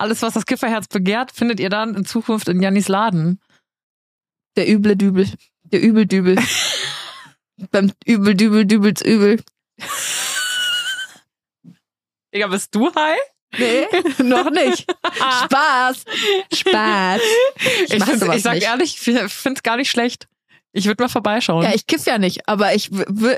Alles, was das Kifferherz begehrt, findet ihr dann in Zukunft in Jannis Laden. Der üble Dübel. Der Übeldübel. Beim Übel, Dübel, Dübels Übel. Digga, bist du high? Nee, noch nicht. Spaß. Spaß. Ich, mach find, ich sag nicht. ehrlich, ich find's gar nicht schlecht. Ich würde mal vorbeischauen. Ja, ich kiff ja nicht, aber ich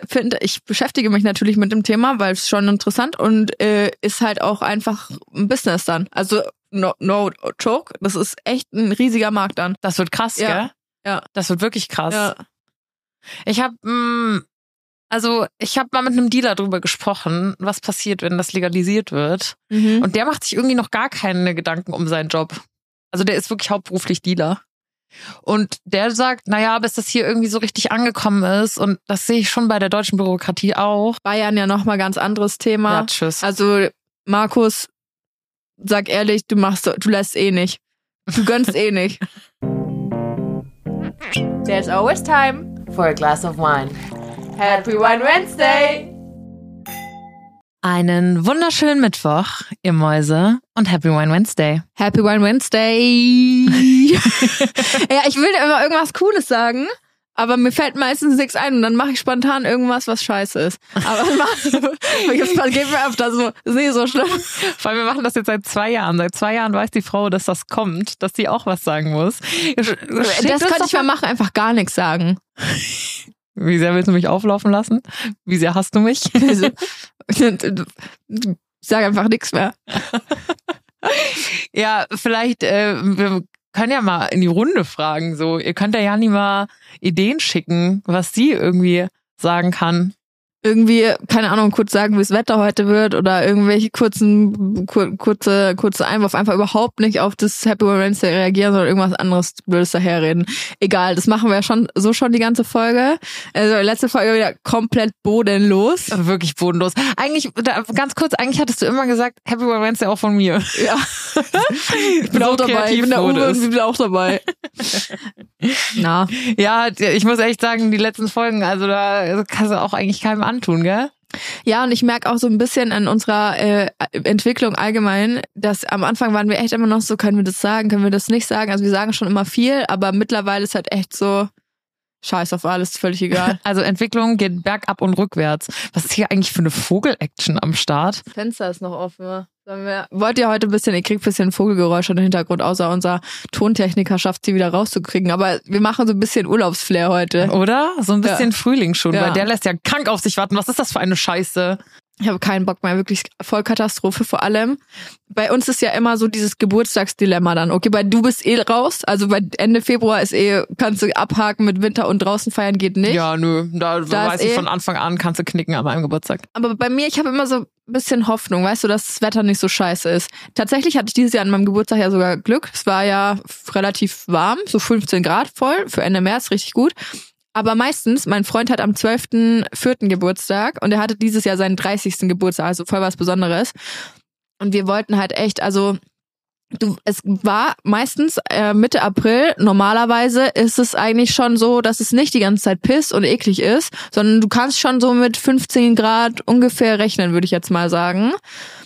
finde, ich beschäftige mich natürlich mit dem Thema, weil es schon interessant und äh, ist halt auch einfach ein Business dann. Also no, no joke, das ist echt ein riesiger Markt dann. das wird krass, Ja. gell? Ja. Das wird wirklich krass. Ja. Ich habe, also ich habe mal mit einem Dealer drüber gesprochen, was passiert, wenn das legalisiert wird. Mhm. Und der macht sich irgendwie noch gar keine Gedanken um seinen Job. Also der ist wirklich hauptberuflich Dealer. Und der sagt, naja, bis das hier irgendwie so richtig angekommen ist, und das sehe ich schon bei der deutschen Bürokratie auch. Bayern ja nochmal ganz anderes Thema. Ja, tschüss. Also Markus, sag ehrlich, du machst, du lässt eh nicht. Du gönnst eh nicht. There's always time for a glass of wine. Happy Wine Wednesday. Einen wunderschönen Mittwoch, ihr Mäuse, und Happy Wine Wednesday. Happy Wine Wednesday. ja, ich will immer irgendwas Cooles sagen, aber mir fällt meistens nichts ein und dann mache ich spontan irgendwas, was scheiße ist. Aber das geht mir öfter so. Ist nicht so schlimm. Vor allem, wir machen das jetzt seit zwei Jahren. Seit zwei Jahren weiß die Frau, dass das kommt, dass sie auch was sagen muss. Das könnte ich mal machen, einfach gar nichts sagen. Wie sehr willst du mich auflaufen lassen? Wie sehr hast du mich? Also, sag einfach nichts mehr. ja, vielleicht, äh, wir können ja mal in die Runde fragen. So, ihr könnt ja Jani mal Ideen schicken, was sie irgendwie sagen kann. Irgendwie, keine Ahnung, kurz sagen, wie das Wetter heute wird oder irgendwelche kurzen, kur, kurze, kurze Einwurf, einfach überhaupt nicht auf das Happy Wednesday reagieren, sondern irgendwas anderes Blödes daherreden. Egal, das machen wir ja schon, so schon die ganze Folge. Also letzte Folge wieder komplett bodenlos. Also wirklich bodenlos. Eigentlich, da, ganz kurz, eigentlich hattest du immer gesagt, Happy Wednesday auch von mir. Ja. Ich bin So auch dabei, ich bin kreativ Uwe und bin auch dabei. Na, Ja, ich muss echt sagen, die letzten Folgen, also da kannst du auch eigentlich keinem antun, gell? Ja, und ich merke auch so ein bisschen an unserer äh, Entwicklung allgemein, dass am Anfang waren wir echt immer noch so, können wir das sagen, können wir das nicht sagen. Also wir sagen schon immer viel, aber mittlerweile ist halt echt so, scheiß auf alles, völlig egal. Also Entwicklung geht bergab und rückwärts. Was ist hier eigentlich für eine Vogel-Action am Start? Fenster ist noch offen. Wir, wollt ihr heute ein bisschen, ihr kriegt ein bisschen Vogelgeräusche im Hintergrund, außer unser Tontechniker schafft sie wieder rauszukriegen. Aber wir machen so ein bisschen Urlaubsflair heute. Oder? So ein bisschen Frühling schon, Ja. weil der lässt ja krank auf sich warten. Was ist das für eine Scheiße? Ich habe keinen Bock mehr, wirklich voll Katastrophe. Vor allem, bei uns ist ja immer so dieses Geburtstagsdilemma dann. Okay, bei du bist eh raus, also bei Ende Februar ist eh, kannst du abhaken mit Winter und draußen feiern geht nicht. Ja, nö, da, Da weiß ich eh- von Anfang an, kannst du knicken an meinem Geburtstag. Aber bei mir, ich habe immer so ein bisschen Hoffnung, weißt du, dass das Wetter nicht so scheiße ist. Tatsächlich hatte ich dieses Jahr an meinem Geburtstag ja sogar Glück. Es war ja relativ warm, so 15 Grad voll, für Ende März richtig gut. Aber meistens, mein Freund hat am 12.04. Geburtstag und er hatte dieses Jahr seinen 30. Geburtstag, also voll was Besonderes. Und wir wollten halt echt, also du, es war meistens äh, Mitte April. Normalerweise ist es eigentlich schon so, dass es nicht die ganze Zeit piss und eklig ist, sondern du kannst schon so mit 15 Grad ungefähr rechnen, würde ich jetzt mal sagen.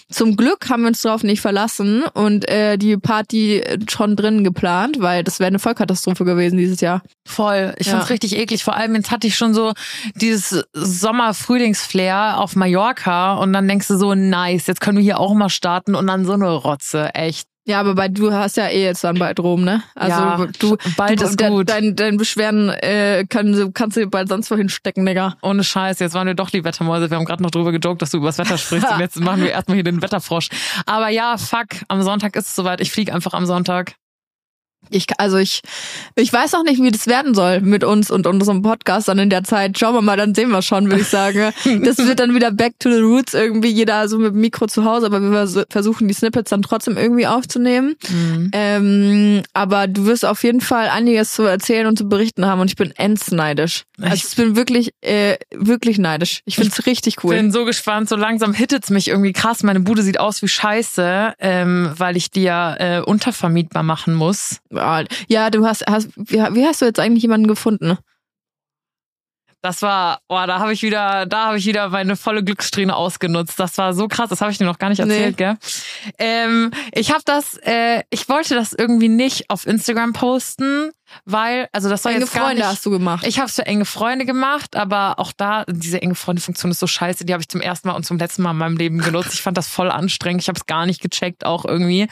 Zum Glück haben wir uns darauf nicht verlassen und äh, die Party schon drinnen geplant, weil das wäre eine Vollkatastrophe gewesen dieses Jahr. Voll. Ich Ja. find's richtig eklig. Vor allem jetzt hatte ich schon so dieses Sommer-Frühlingsflair auf Mallorca und dann denkst du so, nice, jetzt können wir hier auch mal starten und dann so eine Rotze, echt. Ja, aber bei du hast ja eh jetzt dann bald Rom, ne? Also Ja, du, bald du, ist de- gut. Dein, dein Beschwerden äh, können, kannst du bald sonst wohin stecken, Digga. Ohne Scheiß, jetzt waren wir doch die Wettermäuse. Wir haben gerade noch drüber gejoked, dass du übers Wetter sprichst und jetzt machen wir erstmal hier den Wetterfrosch. Aber ja, fuck, am Sonntag ist es soweit. Ich fliege einfach am Sonntag. Ich, also ich, ich weiß auch nicht, wie das werden soll mit uns und unserem Podcast dann in der Zeit. Schauen wir mal, dann sehen wir schon, würde ich sagen. Das wird dann wieder back to the roots, irgendwie jeder so mit dem Mikro zu Hause, aber wir vers- versuchen die Snippets dann trotzdem irgendwie aufzunehmen. Ähm, aber du wirst auf jeden Fall einiges zu erzählen und zu berichten haben und ich bin endsneidisch. Also ich bin wirklich, äh, wirklich neidisch. Ich finde es richtig cool. Bin so gespannt, so langsam hittet's mich irgendwie krass. Meine Bude sieht aus wie Scheiße, ähm, weil ich die ja äh, untervermietbar machen muss. Ja, du hast, hast wie, wie hast du jetzt eigentlich jemanden gefunden? Das war, boah, da habe ich wieder, da habe ich wieder meine volle Glückssträhne ausgenutzt. Das war so krass, das habe ich dir noch gar nicht erzählt, nee. gell? Ähm, ich habe das, äh, ich wollte das irgendwie nicht auf Instagram posten, weil, also das soll enge jetzt gar Freunde nicht, hast du gemacht. Ich habe es für enge Freunde gemacht, aber auch da, diese enge Freunde-Funktion ist so scheiße, die habe ich zum ersten Mal und zum letzten Mal in meinem Leben genutzt. Ich fand das voll anstrengend, ich habe es gar nicht gecheckt auch irgendwie.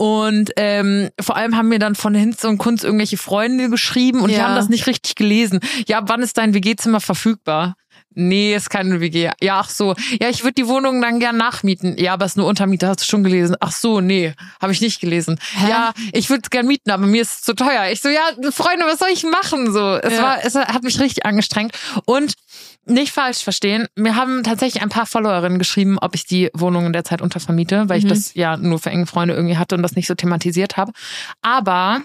Und ähm, vor allem haben mir dann von Hinz und Kunz irgendwelche Freunde geschrieben und die Ja. haben das nicht richtig gelesen. Ja, wann ist dein WG-Zimmer verfügbar? Nee, ist keine WG. Ja, ach so. Ja, ich würde die Wohnung dann gern nachmieten. Ja, aber es ist nur Untermiete, hast du schon gelesen? Ach so, nee, habe ich nicht gelesen. Ja, ich würde es gern mieten, aber mir ist es zu teuer. Ich so, ja, Freunde, was soll ich machen? So, es Ja. war, es hat mich richtig angestrengt. Und nicht falsch verstehen, mir haben tatsächlich ein paar Followerinnen geschrieben, ob ich die Wohnung in der Zeit untervermiete, weil ich Mhm. das ja nur für enge Freunde irgendwie hatte und das nicht so thematisiert habe. Aber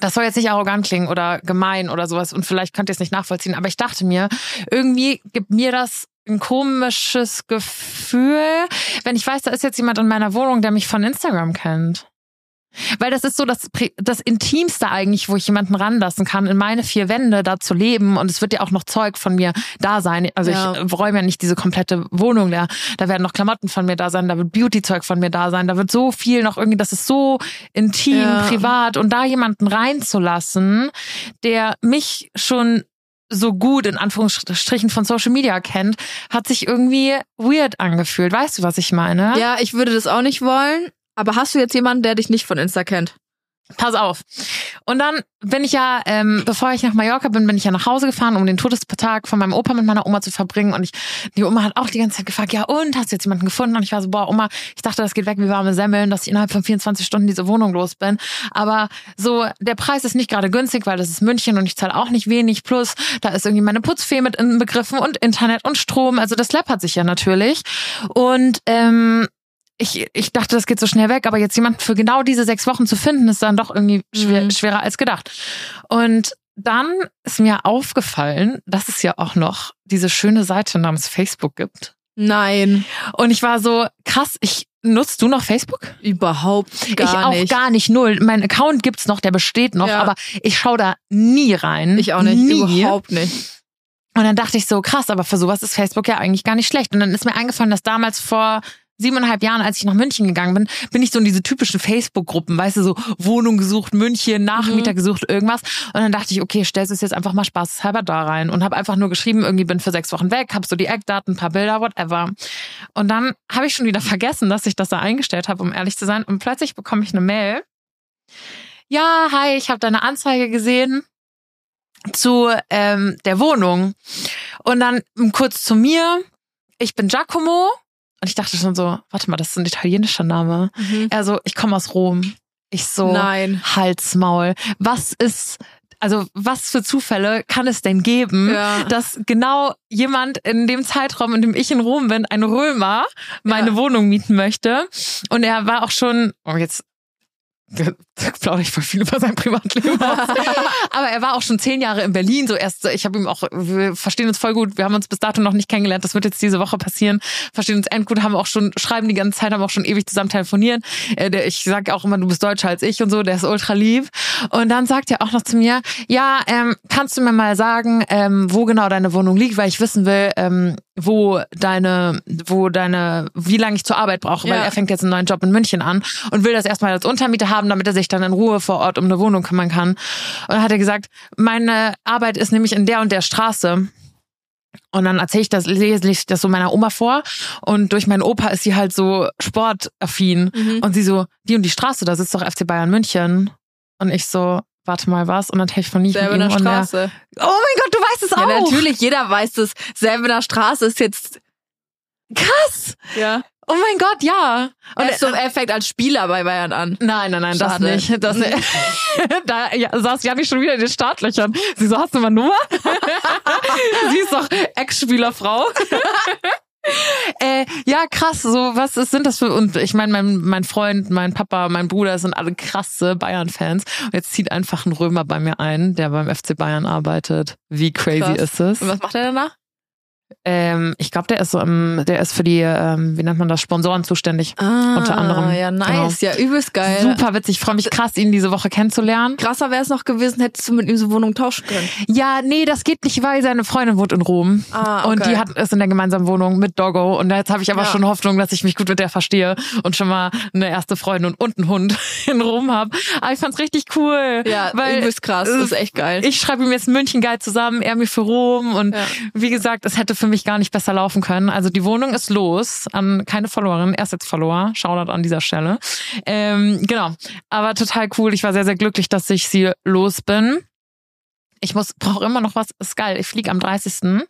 das soll jetzt nicht arrogant klingen oder gemein oder sowas und vielleicht könnt ihr es nicht nachvollziehen, aber ich dachte mir, irgendwie gibt mir das ein komisches Gefühl, wenn ich weiß, da ist jetzt jemand in meiner Wohnung, der mich von Instagram kennt. Weil das ist so das, das Intimste eigentlich, wo ich jemanden ranlassen kann, in meine vier Wände da zu leben. Und es wird ja auch noch Zeug von mir da sein. Also Ja. ich räume ja nicht diese komplette Wohnung leer. Da werden noch Klamotten von mir da sein, da wird Beauty-Zeug von mir da sein, da wird so viel noch irgendwie, das ist so intim, Ja. privat. Und da jemanden reinzulassen, der mich schon so gut in Anführungsstrichen von Social Media kennt, hat sich irgendwie weird angefühlt. Weißt du, was ich meine? Ja, ich würde das auch nicht wollen. Aber hast du jetzt jemanden, der dich nicht von Insta kennt? Pass auf. Und dann bin ich ja, ähm, bevor ich nach Mallorca bin, bin ich ja nach Hause gefahren, um den Todestag von meinem Opa mit meiner Oma zu verbringen. Und ich, die Oma hat auch die ganze Zeit gefragt, ja und, hast du jetzt jemanden gefunden? Und ich war so, boah, Oma, ich dachte, das geht weg wie warme Semmeln, dass ich innerhalb von 24 Stunden diese Wohnung los bin. Aber so, der Preis ist nicht gerade günstig, weil das ist München und ich zahle auch nicht wenig. Plus, da ist irgendwie meine Putzfee mit inbegriffen und Internet und Strom. Also das läppert sich ja natürlich. Und ähm, ich, ich dachte, das geht so schnell weg, aber jetzt jemanden für genau diese sechs Wochen zu finden, ist dann doch irgendwie schwer, Mhm. schwerer als gedacht. Und dann ist mir aufgefallen, dass es ja auch noch diese schöne Seite namens Facebook gibt. Nein, Und ich war so, krass, ich nutzt du noch Facebook? überhaupt gar ich auch nicht. gar nicht null. Mein Account gibt's noch, der besteht noch, Ja. aber ich schaue da nie rein. Ich auch nicht, nie. überhaupt nicht. Und dann dachte ich so, krass, aber für sowas ist Facebook ja eigentlich gar nicht schlecht. Und dann ist mir eingefallen, dass damals vor siebeneinhalb Jahren, als ich nach München gegangen bin, bin ich so in diese typischen Facebook-Gruppen, weißt du, so Wohnung gesucht, München, Nachmieter Mhm. gesucht, irgendwas. Und dann dachte ich, okay, stellst es jetzt einfach mal spaßeshalber da rein und habe einfach nur geschrieben, irgendwie bin für sechs Wochen weg, habe so die Eckdaten, ein paar Bilder, whatever. Und dann habe ich schon wieder vergessen, dass ich das da eingestellt habe, um ehrlich zu sein. Und plötzlich bekomme ich eine Mail. Ja, hi, ich habe deine Anzeige gesehen zu ähm, der Wohnung. Und dann kurz zu mir. Ich bin Giacomo. Und ich dachte schon so, warte mal, das ist ein italienischer Name. Er so, ich komme aus Rom. Ich so, Nein. Halsmaul. Was ist, also was für Zufälle kann es denn geben, Ja. dass genau jemand in dem Zeitraum, in dem ich in Rom bin, ein Römer, meine Ja. Wohnung mieten möchte? Und er war auch schon, oh jetzt plaudere ich voll viel über sein Privatleben. Aber er war auch schon zehn Jahre in Berlin. So erst, ich habe ihm auch, wir verstehen uns voll gut. Wir haben uns bis dato noch nicht kennengelernt. Das wird jetzt diese Woche passieren. Verstehen uns endgut, haben auch schon, schreiben die ganze Zeit, haben auch schon ewig zusammen telefonieren. Äh, ich sage auch immer, du bist deutscher als ich und so. Der ist ultra lieb. Und dann sagt er auch noch zu mir, ja, ähm, kannst du mir mal sagen, ähm, wo genau deine Wohnung liegt, weil ich wissen will, ähm, wo deine, wo deine, wie lange ich zur Arbeit brauche, weil Ja. er fängt jetzt einen neuen Job in München an und will das erstmal als Untermieter haben, damit er sich dann in Ruhe vor Ort um eine Wohnung kümmern kann. Und dann hat er gesagt, meine Arbeit ist nämlich in der und der Straße. Und dann erzähle ich das, lese ich das so meiner Oma vor. Und durch meinen Opa ist sie halt so sportaffin. Mhm. Und sie so, die und die Straße, da sitzt doch FC Bayern München. Und ich so, warte mal was? Und dann telefoniere ich Selber mit ihm. der Straße. oh mein Gott, du weißt es Ja, auch. natürlich, jeder weiß das. Selbener Straße ist jetzt. Krass. Ja. Oh mein Gott, ja. Und Und er, so, er fängt als Spieler bei Bayern an. Nein, nein, nein, Schade. das nicht. Das, da ja, saß Janni schon wieder in den Startlöchern. Sie so, hast du mal Nummer? Sie ist doch Ex-Spielerfrau. Äh, ja, krass, so, was ist, sind das für, und ich meine, mein, mein Freund, mein Papa, mein Bruder sind alle krasse Bayern-Fans. Und jetzt zieht einfach ein Römer bei mir ein, der beim FC Bayern arbeitet. Wie crazy Krass. ist es? Und was macht er danach? Ähm, ich glaube, der ist so im, der ist für die, ähm, wie nennt man das, Sponsoren zuständig. Ah, Unter anderem. Ja, nice. Ja, übelst geil. Super witzig. Ich freue mich krass, ihn diese Woche kennenzulernen. Krasser wäre es noch gewesen, hättest du mit ihm so Wohnung tauschen können. Ja, nee, das geht nicht, weil seine Freundin wohnt in Rom. Ah, okay. Und die hat ist in der gemeinsamen Wohnung mit Doggo. Und jetzt habe ich aber Ja. schon Hoffnung, dass ich mich gut mit der verstehe und schon mal eine erste Freundin und einen Hund in Rom habe. Aber ich fand's richtig cool. Ja, weil übelst krass. Das ist echt geil. ich schreibe ihm jetzt München geil zusammen, er mir für Rom und Ja. wie gesagt, es hätte für mich gar nicht besser laufen können. Also die Wohnung ist los an keine Followerin, er ist jetzt Follower, Shoutout an dieser Stelle. Ähm, genau, aber total cool. Ich war sehr, sehr glücklich, dass ich sie los bin. Ich muss, brauche immer noch was, ist geil. Ich fliege am 30.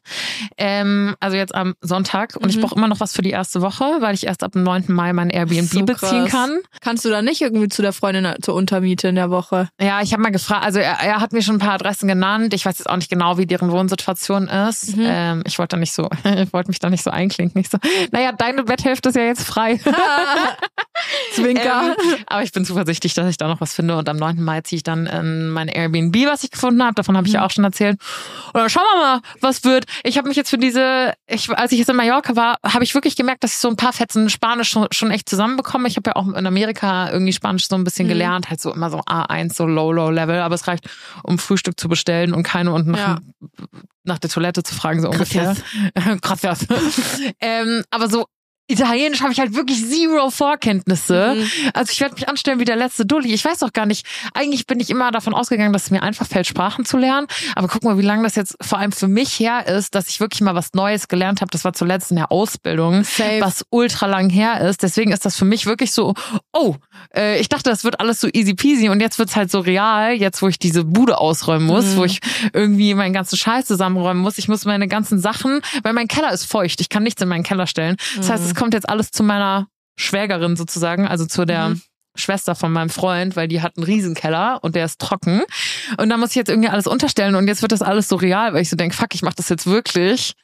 Ähm, also jetzt am Sonntag und ich Mhm. brauche immer noch was für die erste Woche, weil ich erst ab dem 9. Mai mein Airbnb So beziehen kann. Kannst du da nicht irgendwie zu der Freundin zur Untermiete in der Woche? Ja, ich habe mal gefragt, also er, er hat mir schon ein paar Adressen genannt. Ich weiß jetzt auch nicht genau, wie deren Wohnsituation ist. Mhm. Ähm, ich wollte da nicht so, ich wollte mich da nicht so einklinken. Ich so, naja, deine Betthälfte ist ja jetzt frei. Zwinker. Ähm, aber ich bin zuversichtlich, dass ich da noch was finde. Und am 9. Mai ziehe ich dann in mein Airbnb, was ich gefunden habe. Davon habe ich Mhm. ja auch schon erzählt. Dann schauen wir mal, was wird. Ich habe mich jetzt für diese, ich, als ich jetzt in Mallorca war, habe ich wirklich gemerkt, dass ich so ein paar Fetzen Spanisch schon, schon echt zusammenbekomme. Ich habe ja auch in Amerika irgendwie Spanisch so ein bisschen Mhm. gelernt, halt so immer so A1, so low, low level. Aber es reicht, um Frühstück zu bestellen und keine und nach, Ja. nach der Toilette zu fragen, so ungefähr. Gracias. ähm, aber so Italienisch habe ich halt wirklich zero Vorkenntnisse. Mhm. Also ich werde mich anstellen wie der letzte Dulli. Ich weiß auch gar nicht. Eigentlich bin ich immer davon ausgegangen, dass es mir einfach fällt, Sprachen zu lernen. Aber guck mal, wie lange das jetzt vor allem für mich her ist, dass ich wirklich mal was Neues gelernt habe. Das war zuletzt in der Ausbildung, Safe. was ultra lang her ist. Deswegen ist das für mich wirklich so, oh, äh, ich dachte, das wird alles so easy peasy und jetzt wird's halt so real, jetzt wo ich diese Bude ausräumen muss, Mhm. wo ich irgendwie meinen ganzen Scheiß zusammenräumen muss. Ich muss meine ganzen Sachen, weil mein Keller ist feucht. Ich kann nichts in meinen Keller stellen. Das heißt, es kommt jetzt alles zu meiner Schwägerin sozusagen, also zu der Mhm. Schwester von meinem Freund, weil die hat einen Riesenkeller und der ist trocken. Und da muss ich jetzt irgendwie alles unterstellen und jetzt wird das alles so real, weil ich so denke, fuck, ich mach das jetzt wirklich.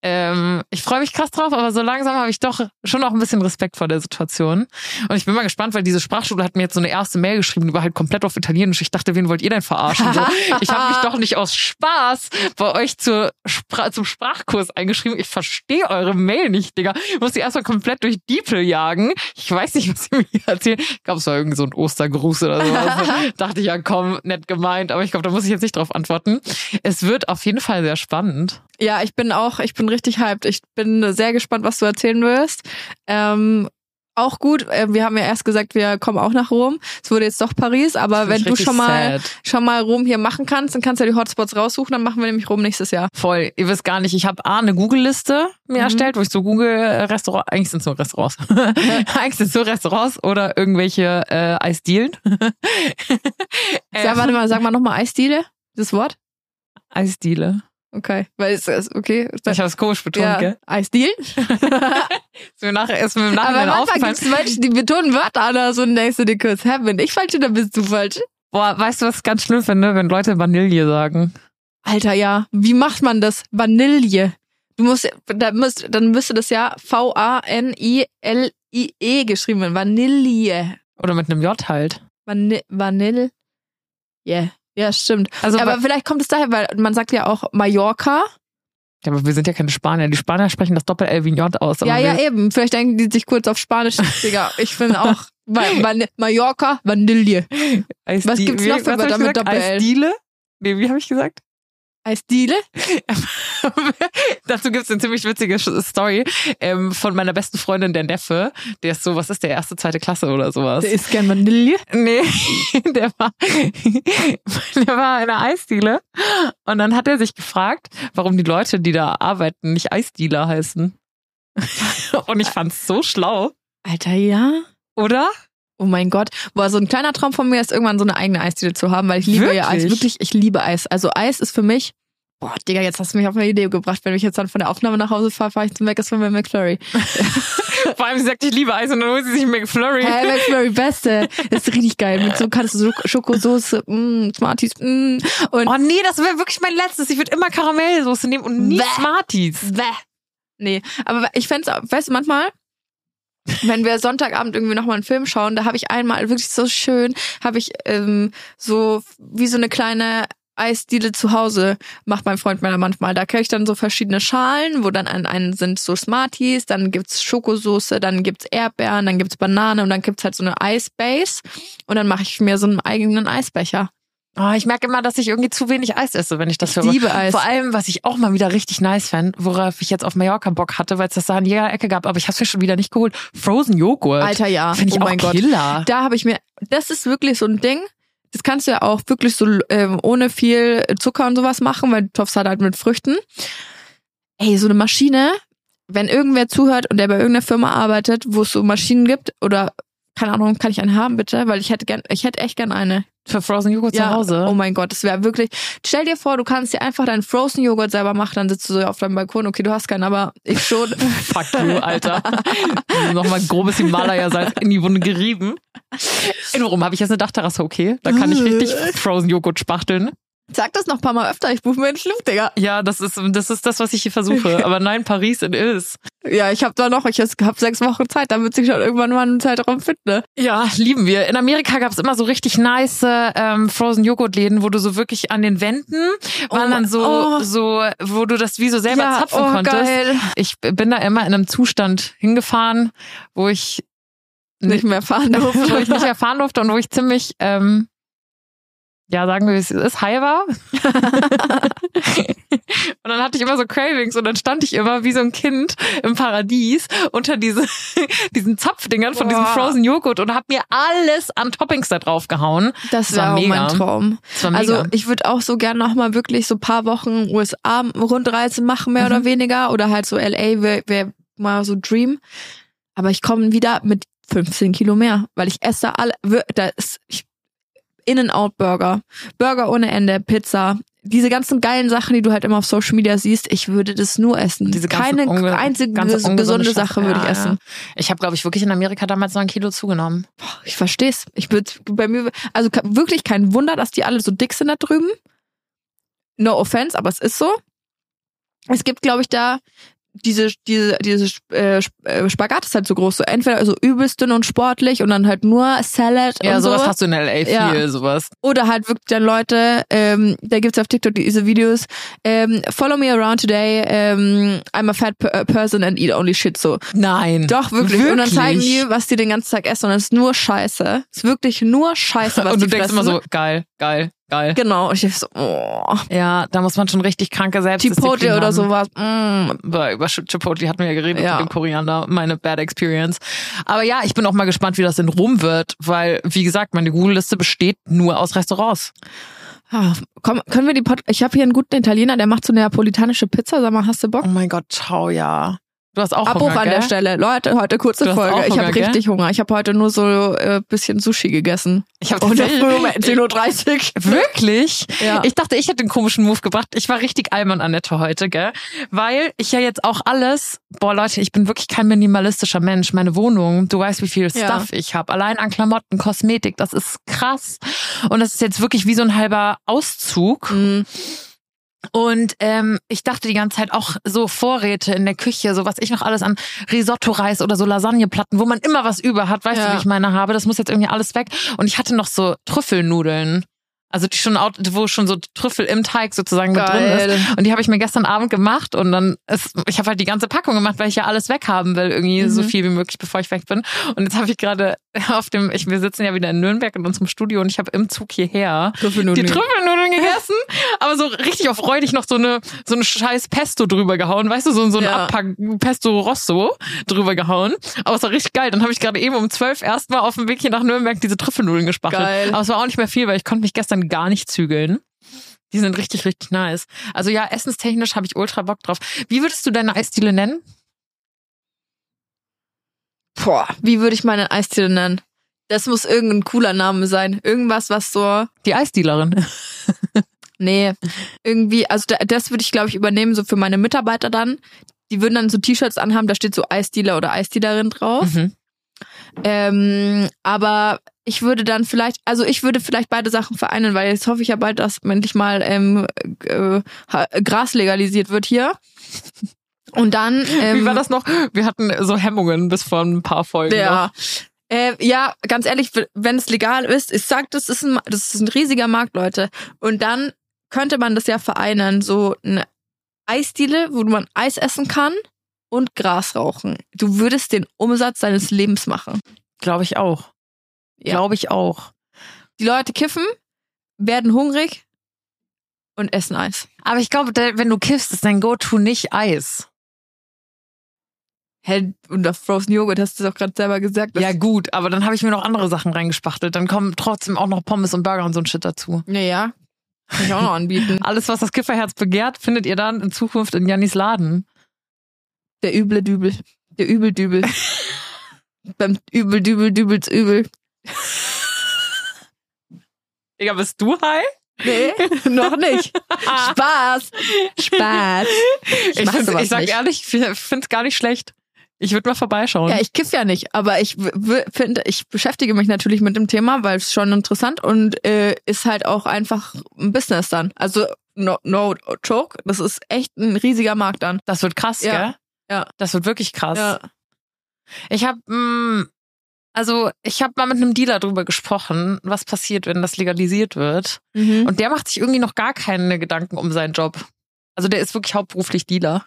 Ähm, ich freue mich krass drauf, aber so langsam habe ich doch schon auch ein bisschen Respekt vor der Situation. Und ich bin mal gespannt, weil diese Sprachschule hat mir jetzt so eine erste Mail geschrieben, die war halt komplett auf Italienisch. Ich dachte, wen wollt ihr denn verarschen? So, ich habe mich doch nicht aus Spaß bei euch zur Spra zum Sprachkurs eingeschrieben. Ich verstehe eure Mail nicht, Digga. Ich muss die erstmal komplett durch Diepel jagen. Ich weiß nicht, was ihr mir erzählt. Ich glaube, es war irgendwie so ein Ostergruß oder so. Dachte ich, ja komm, nett gemeint. Aber ich glaube, da muss ich jetzt nicht drauf antworten. Es wird auf jeden Fall sehr spannend. Ja, ich bin auch, ich bin richtig hyped. Ich bin sehr gespannt, was du erzählen wirst. Ähm, auch gut, äh, wir haben ja erst gesagt, wir kommen auch nach Rom. Es wurde jetzt doch Paris, aber wenn du schon mal, sad. schon mal Rom hier machen kannst, dann kannst du ja die Hotspots raussuchen, dann machen wir nämlich Rom nächstes Jahr. Voll. Ihr wisst gar nicht, ich habe A, eine Google-Liste mir Mhm. erstellt, wo ich so Google-Restaurant, eigentlich sind es nur Restaurants. eigentlich sind es nur Restaurants oder irgendwelche äh, Eisdielen. Sag, warte mal, sag mal nochmal Eisdiele, das Wort. Eisdiele. Okay, weil es ist okay. Ich habe es komisch betont, ja, gell? Eisdielen. Ist mir nachher ist mir im Aber Nachhinein manchmal aufgefallen. gibt es Menschen, die betonen Wörter anders und denkst du dir kurz, hä, bin ich falsch oder bist du falsch? Boah, weißt du, was ich ganz schlimm finde, wenn Leute Vanille sagen? Alter, ja. Wie macht man das? Vanille. Du musst, da müsst, dann müsste das ja V-A-N-I-L-I-E geschrieben werden. Vanille. Oder mit einem J halt. Vanille. Vanille. Yeah. Ja, stimmt. Also, aber vielleicht kommt es daher, weil man sagt ja auch Mallorca. ja, aber wir sind ja keine Spanier. Die Spanier sprechen das Doppel-L wie J aus. Ja, ja, eben. Vielleicht denken die sich kurz auf Spanisch. Digga, ich finde auch Van Mallorca, Vanille. Was gibt's noch für Wörter mit? Doppel-L? Eisdiele? Nee, wie habe ich gesagt? Eisdiele? Dazu gibt's eine ziemlich witzige Story ähm, von meiner besten Freundin, der Neffe. Der ist so, was ist der erste, zweite Klasse oder sowas? Der isst gern Vanille. Nee, der war, der war in einer Eisdiele und dann hat er sich gefragt, warum die Leute, die da arbeiten, nicht Eisdealer heißen. Und ich fand's so schlau, Alter, ja. oder? Oh mein Gott. Boah, so ein kleiner Traum von mir ist, irgendwann so eine eigene Eisdiele zu haben, weil ich liebe ja Eis. Wirklich? Wirklich, ich liebe Eis. Also Eis ist für mich, boah, Digga, jetzt hast du mich auf eine Idee gebracht. Wenn ich jetzt dann von der Aufnahme nach Hause fahre, fahre ich zum Meckers von McFlurry. Vor allem, sie sagt, ich liebe Eis und dann holt sie sich einen McFlurry. Hey, McFlurry, beste. Das ist richtig geil. Mit so kannst du so Schokosoße, mm, Smarties, mm, und Oh nee, das wäre wirklich mein letztes. Ich würde immer Karamellsoße nehmen und nie Bäh. Smarties. Bäh. Nee, aber ich fänd's, auch- weißt du, manchmal, wenn wir Sonntagabend irgendwie nochmal einen Film schauen, da habe ich einmal wirklich so schön, habe ich ähm, so wie so eine kleine Eisdiele zu Hause macht mein Freund meiner manchmal. Da kriege ich dann so verschiedene Schalen, wo dann an einen sind so Smarties, dann gibt's Schokosoße, dann gibt's Erdbeeren, dann gibt's Banane und dann gibt's halt so eine Eisbase und dann mache ich mir so einen eigenen Eisbecher. Oh, ich merke immer, dass ich irgendwie zu wenig Eis esse, wenn ich das Ich höre. liebe Eis. Vor allem, was ich auch mal wieder richtig nice fand, worauf ich jetzt auf Mallorca Bock hatte, weil es das da in jeder Ecke gab, aber ich habe es mir schon wieder nicht geholt. Frozen Joghurt. Alter, ja. Finde ich oh auch mein Gott. Killer. Da habe ich mir, das ist wirklich so ein Ding. Das kannst du ja auch wirklich so ähm, ohne viel Zucker und sowas machen, weil du topfst halt, halt mit Früchten. Ey, so eine Maschine, wenn irgendwer zuhört und der bei irgendeiner Firma arbeitet, wo es so Maschinen gibt oder keine Ahnung, kann ich einen haben bitte, weil ich hätte gern, ich hätte echt gern eine. Für Frozen Joghurt zu Hause. Oh mein Gott, das wäre wirklich. Stell dir vor, du kannst dir einfach deinen Frozen Joghurt selber machen, dann sitzt du so auf deinem Balkon. Okay, du hast keinen, aber ich schon. Fuck you, Alter. Nochmal grobes Himalaya-Salz in die Wunde gerieben. In Warum habe ich jetzt eine Dachterrasse, okay? Da kann ich richtig Frozen Joghurt spachteln. Sag das noch ein paar Mal öfter, ich buche mir einen Schluck, Digga. Ja, das ist, das ist das, was ich hier versuche. Aber nein, Paris it is. Ja, ich habe da noch, ich habe sechs Wochen Zeit, wird sich schon irgendwann mal einen Zeitraum finden. Ne? Ja, lieben wir. In Amerika gab's immer so richtig nice ähm, Frozen Joghurt Läden, wo du so wirklich an den Wänden waren Oh, dann so oh. so, wo du das wie so selber Ja, zapfen oh, konntest. geil. Ich bin da immer in einem Zustand hingefahren, wo ich Nicht mehr fahren durfte. wo ich nicht erfahren durfte und wo ich ziemlich ähm, ja, sagen wir, wie es ist, war. und dann hatte ich immer so Cravings und dann stand ich immer wie so ein Kind im Paradies unter diese, diesen Zapfdingern von diesem Boah. Frozen Joghurt und hab mir alles an Toppings da drauf gehauen. Das war war mega. mein Traum. Das war mega. Also ich würde auch so gern noch mal wirklich so paar Wochen USA-Rundreise machen, mehr Mhm. oder weniger. Oder halt so LA wäre wär mal so Dream. Aber ich komme wieder mit 15 Kilo mehr, weil ich esse alle, wir- da ist ich, In-N-Out-Burger, Burger ohne Ende, Pizza, diese ganzen geilen Sachen, die du halt immer auf Social Media siehst, ich würde das nur essen. Diese Keine unge- einzige ganze gesunde ungesunde Sache würde ich essen. Ja. Ich habe, glaube ich, wirklich in Amerika damals noch ein Kilo zugenommen. Ich versteh's. Ich würde bei mir, also wirklich kein Wunder, dass die alle so dick sind da drüben. No offense, aber es ist so. Es gibt, glaube ich, da diese diese diese äh, äh, Spagat ist halt so groß, so entweder so übelst dünn und sportlich und dann halt nur Salad Ja, und sowas so. hast du in LA viel, Ja. sowas. Oder halt wirklich dann Leute, ähm, da gibt's auf TikTok diese Videos, ähm, follow me around today, ähm, I'm a fat per person and eat only shit so. Nein. Doch, wirklich. Und dann zeigen die, was die den ganzen Tag essen und es ist nur Scheiße. Es ist wirklich nur Scheiße, was Und du die denkst fressen. immer so, geil, geil, geil. Genau. Und ich so, oh, Ja, da muss man schon richtig kranke Selbstdisziplin Chipotle oder sowas. Mm. Über, Chipotle hatten wir ja geredet Ja. mit dem Koriander, meine Bad Experience. Aber ja, ich bin auch mal gespannt, wie das in Rom wird, weil, wie gesagt, meine Google-Liste besteht nur aus Restaurants. Ah, komm, können wir die Pod Ich habe hier einen guten Italiener, der macht so eine napolitanische Pizza. Sag mal, hast du Bock? Oh mein Gott, ciao, ja. Du hast auch Abbruch Hunger, an gell? der Stelle. Leute, heute kurze Folge. ich habe richtig Hunger. Ich habe heute nur so äh, bisschen Sushi gegessen. Ich habe tatsächlich- früh um 10.30 Uhr. Wirklich? Ja. Ich dachte, ich hätte den komischen Move gebracht. Ich war richtig Alman Annette heute, gell? Weil ich ja jetzt auch alles, boah Leute, ich bin wirklich kein minimalistischer Mensch. Meine Wohnung, du weißt, wie viel Ja. Stuff ich habe. Allein an Klamotten, Kosmetik, das ist krass. Und das ist jetzt wirklich wie so ein halber Auszug. Mm. Und ähm, ich dachte die ganze Zeit auch so Vorräte in der Küche, so was ich noch alles an Risotto-Reis oder so Lasagneplatten, wo man immer was über hat, weißt Ja. du, wie ich meine habe. Das muss jetzt irgendwie alles weg. Und ich hatte noch so Trüffelnudeln. Also die schon, out- wo schon so Trüffel im Teig sozusagen mit drin ist. Und die habe ich mir gestern Abend gemacht und dann ist, ich habe halt die ganze Packung gemacht, weil ich ja alles weghaben will, irgendwie Mhm. so viel wie möglich, bevor ich weg bin. Und jetzt habe ich gerade auf dem, ich, wir sitzen ja wieder in Nürnberg in unserem Studio und ich habe im Zug hierher die Trüffelnudeln. Trüffelnudeln gegessen, aber so richtig auf freudig noch so eine so eine scheiß Pesto drüber gehauen, weißt du, so, so ein Ja. Abpack Pesto Rosso drüber gehauen. Aber es war richtig geil. Dann habe ich gerade eben um zwölf erstmal auf dem Weg hier nach Nürnberg diese Trüffelnudeln gespachtelt. Geil. Aber es war auch nicht mehr viel, weil ich konnte mich gestern gar nicht zügeln. Die sind richtig, richtig nice. Also ja, essenstechnisch habe ich ultra Bock drauf. Wie würdest du deine Eisdiele nennen? Boah, wie würde ich meine Eisdiele nennen? Das muss irgendein cooler Name sein. Irgendwas, was so, Die Eisdealerin. nee, irgendwie, also da, das würde ich, glaube ich, übernehmen, so für meine Mitarbeiter dann. Die würden dann so T-Shirts anhaben, da steht so Eisdealer oder Eisdealerin drauf. Mhm. Ähm, aber ich würde dann vielleicht, also ich würde vielleicht beide Sachen vereinen, weil jetzt hoffe ich ja bald, dass endlich mal ähm, äh, Gras legalisiert wird hier. Und dann. Ähm, Wie war das noch? Wir hatten so Hemmungen bis vor ein paar Folgen. Ja. Äh, ja, ganz ehrlich, wenn es legal ist, ich sag, das ist ein, das ist ein riesiger Markt, Leute. Und dann könnte man das ja vereinen, so eine Eisdiele, wo man Eis essen kann und Gras rauchen. Du würdest den Umsatz deines Lebens machen. Glaube ich auch. Ja. Glaube ich auch. Die Leute kiffen, werden hungrig und essen Eis. Aber ich glaube, wenn du kiffst, ist dein Go-To nicht Eis. Hä, und auf Frozen Joghurt hast du doch gerade selber gesagt. Ja, gut, aber dann habe ich mir noch andere Sachen reingespachtelt. Dann kommen trotzdem auch noch Pommes und Burger und so ein Shit dazu. Ja, ja. Kann ich auch noch anbieten. Alles, was das Kifferherz begehrt, findet ihr dann in Zukunft in Jannis Laden. Der üble Dübel. Der Übeldübel. Beim Übel, Dübel, Dübels Übel. Digga, bist du high? Nee, noch nicht. Spaß. Spaß. Ich, find's- sowas ich sag nicht. ehrlich, ich finde es gar nicht schlecht. Ich würde mal vorbeischauen. Ja, ich kiff ja nicht, aber ich finde, ich beschäftige mich natürlich mit dem Thema, weil es schon interessant und äh, ist halt auch einfach ein Business dann. Also no, no joke, das ist echt ein riesiger Markt dann. das wird krass, Ja. gell? Ja. Das wird wirklich krass. Ja. Ich habe, also ich habe mal mit einem Dealer drüber gesprochen, was passiert, wenn das legalisiert wird. Mhm. Und der macht sich irgendwie noch gar keine Gedanken um seinen Job. Also der ist wirklich hauptberuflich Dealer.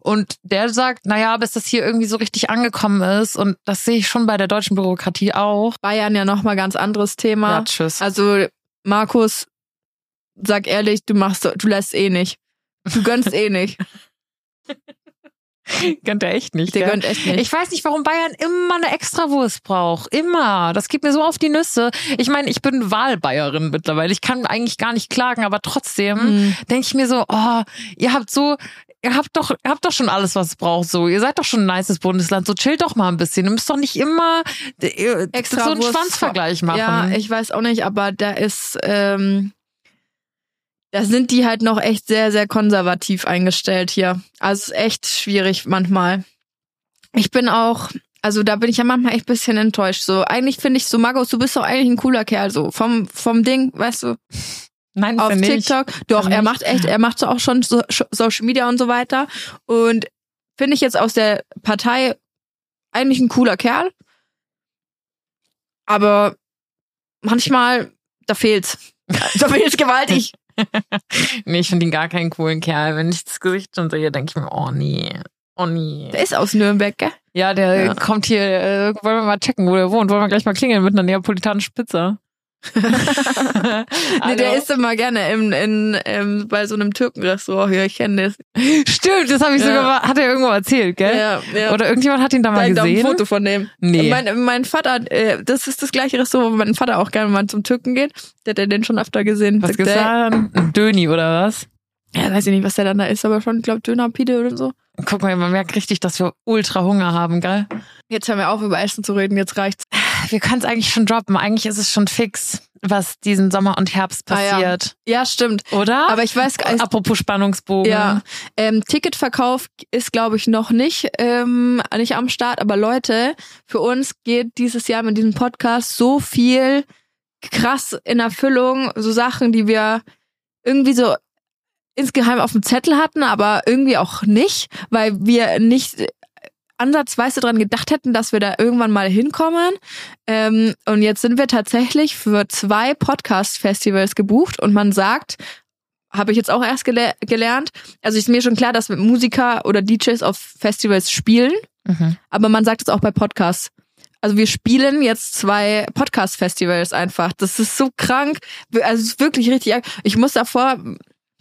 Und der sagt, naja, bis das hier irgendwie so richtig angekommen ist, und das sehe ich schon bei der deutschen Bürokratie auch. Bayern ja nochmal ganz anderes Thema. Ja, tschüss. Also Markus, sag ehrlich, du machst, du lässt eh nicht. Du gönnst eh nicht. Gönnt er echt nicht. Der gell? gönnt echt nicht. Ich weiß nicht, warum Bayern immer eine Extrawurst braucht. Immer. Das geht mir so auf die Nüsse. Ich meine, ich bin Wahlbayerin mittlerweile. Ich kann eigentlich gar nicht klagen, aber trotzdem Mhm. denke ich mir so, oh, ihr habt so, ihr habt doch, ihr habt doch schon alles, was es braucht. So, ihr seid doch schon ein nices Bundesland. So chillt doch mal ein bisschen. Ihr müsst doch nicht immer Extra so einen Wurst- Schwanzvergleich machen. Ja, ich weiß auch nicht, aber da ist, ähm, da sind die halt noch echt sehr, sehr konservativ eingestellt hier. Also es ist echt schwierig manchmal. Ich bin auch, also da bin ich ja manchmal echt ein bisschen enttäuscht. So, eigentlich finde ich so, Markus, du bist doch eigentlich ein cooler Kerl, so vom, vom Ding, weißt du, Nein, auf. TikTok. Doch, er macht echt, er macht so auch schon so, Social Media und so weiter. Und finde ich jetzt aus der Partei eigentlich ein cooler Kerl. Aber manchmal, da fehlt's. Da fehlt's gewaltig. Nee, ich finde ihn gar keinen coolen Kerl. Wenn ich das Gesicht schon sehe, denke ich mir, oh nee. Oh nee. Der ist aus Nürnberg, gell? Ja, der Ja. kommt hier, äh, wollen wir mal checken, wo der wohnt. Wollen wir gleich mal klingeln mit einer neapolitanischen Pizza. Nee, der isst immer gerne im, in, im, bei so einem Türkenrestaurant hier. Ich kenne das. Stimmt, das habe ich Ja. sogar mal, hat er irgendwo erzählt, gell? Ja, ja. Oder irgendjemand hat ihn da mal da ist auch ein gesehen? Foto von dem. Nee. Mein, mein Vater, äh, das ist das gleiche Restaurant, wo mein Vater auch gerne mal zum Türken geht. Der hat ja den schon öfter gesehen. was da? Ein Döni oder was? Ja, weiß ich nicht, was der dann da ist, aber schon, ich glaube, Döner, Pide oder so. Guck mal, man merkt richtig, dass wir ultra Hunger haben, gell? Jetzt hören wir auf, über Essen zu reden, jetzt reicht's. Wir können es eigentlich schon droppen. Eigentlich ist es schon fix, was diesen Sommer und Herbst Ah, ja. passiert. Ja, stimmt. Oder? Aber ich weiß, es, Apropos Spannungsbogen. ja, ähm, Ticketverkauf ist, glaube ich, noch nicht, ähm, nicht am Start. Aber Leute, für uns geht dieses Jahr mit diesem Podcast so viel krass in Erfüllung, so Sachen, die wir irgendwie so insgeheim auf dem Zettel hatten, aber irgendwie auch nicht, weil wir nicht ansatzweise dran gedacht hätten, dass wir da irgendwann mal hinkommen. Ähm, und jetzt sind wir tatsächlich für zwei Podcast-Festivals gebucht und man sagt, habe ich jetzt auch erst gele gelernt, also ist mir schon klar, dass Musiker oder DJs auf Festivals spielen, Mhm. aber man sagt es auch bei Podcasts. Also wir spielen jetzt zwei Podcast-Festivals einfach. Das ist so krank. Also es ist wirklich richtig. Ich muss davor,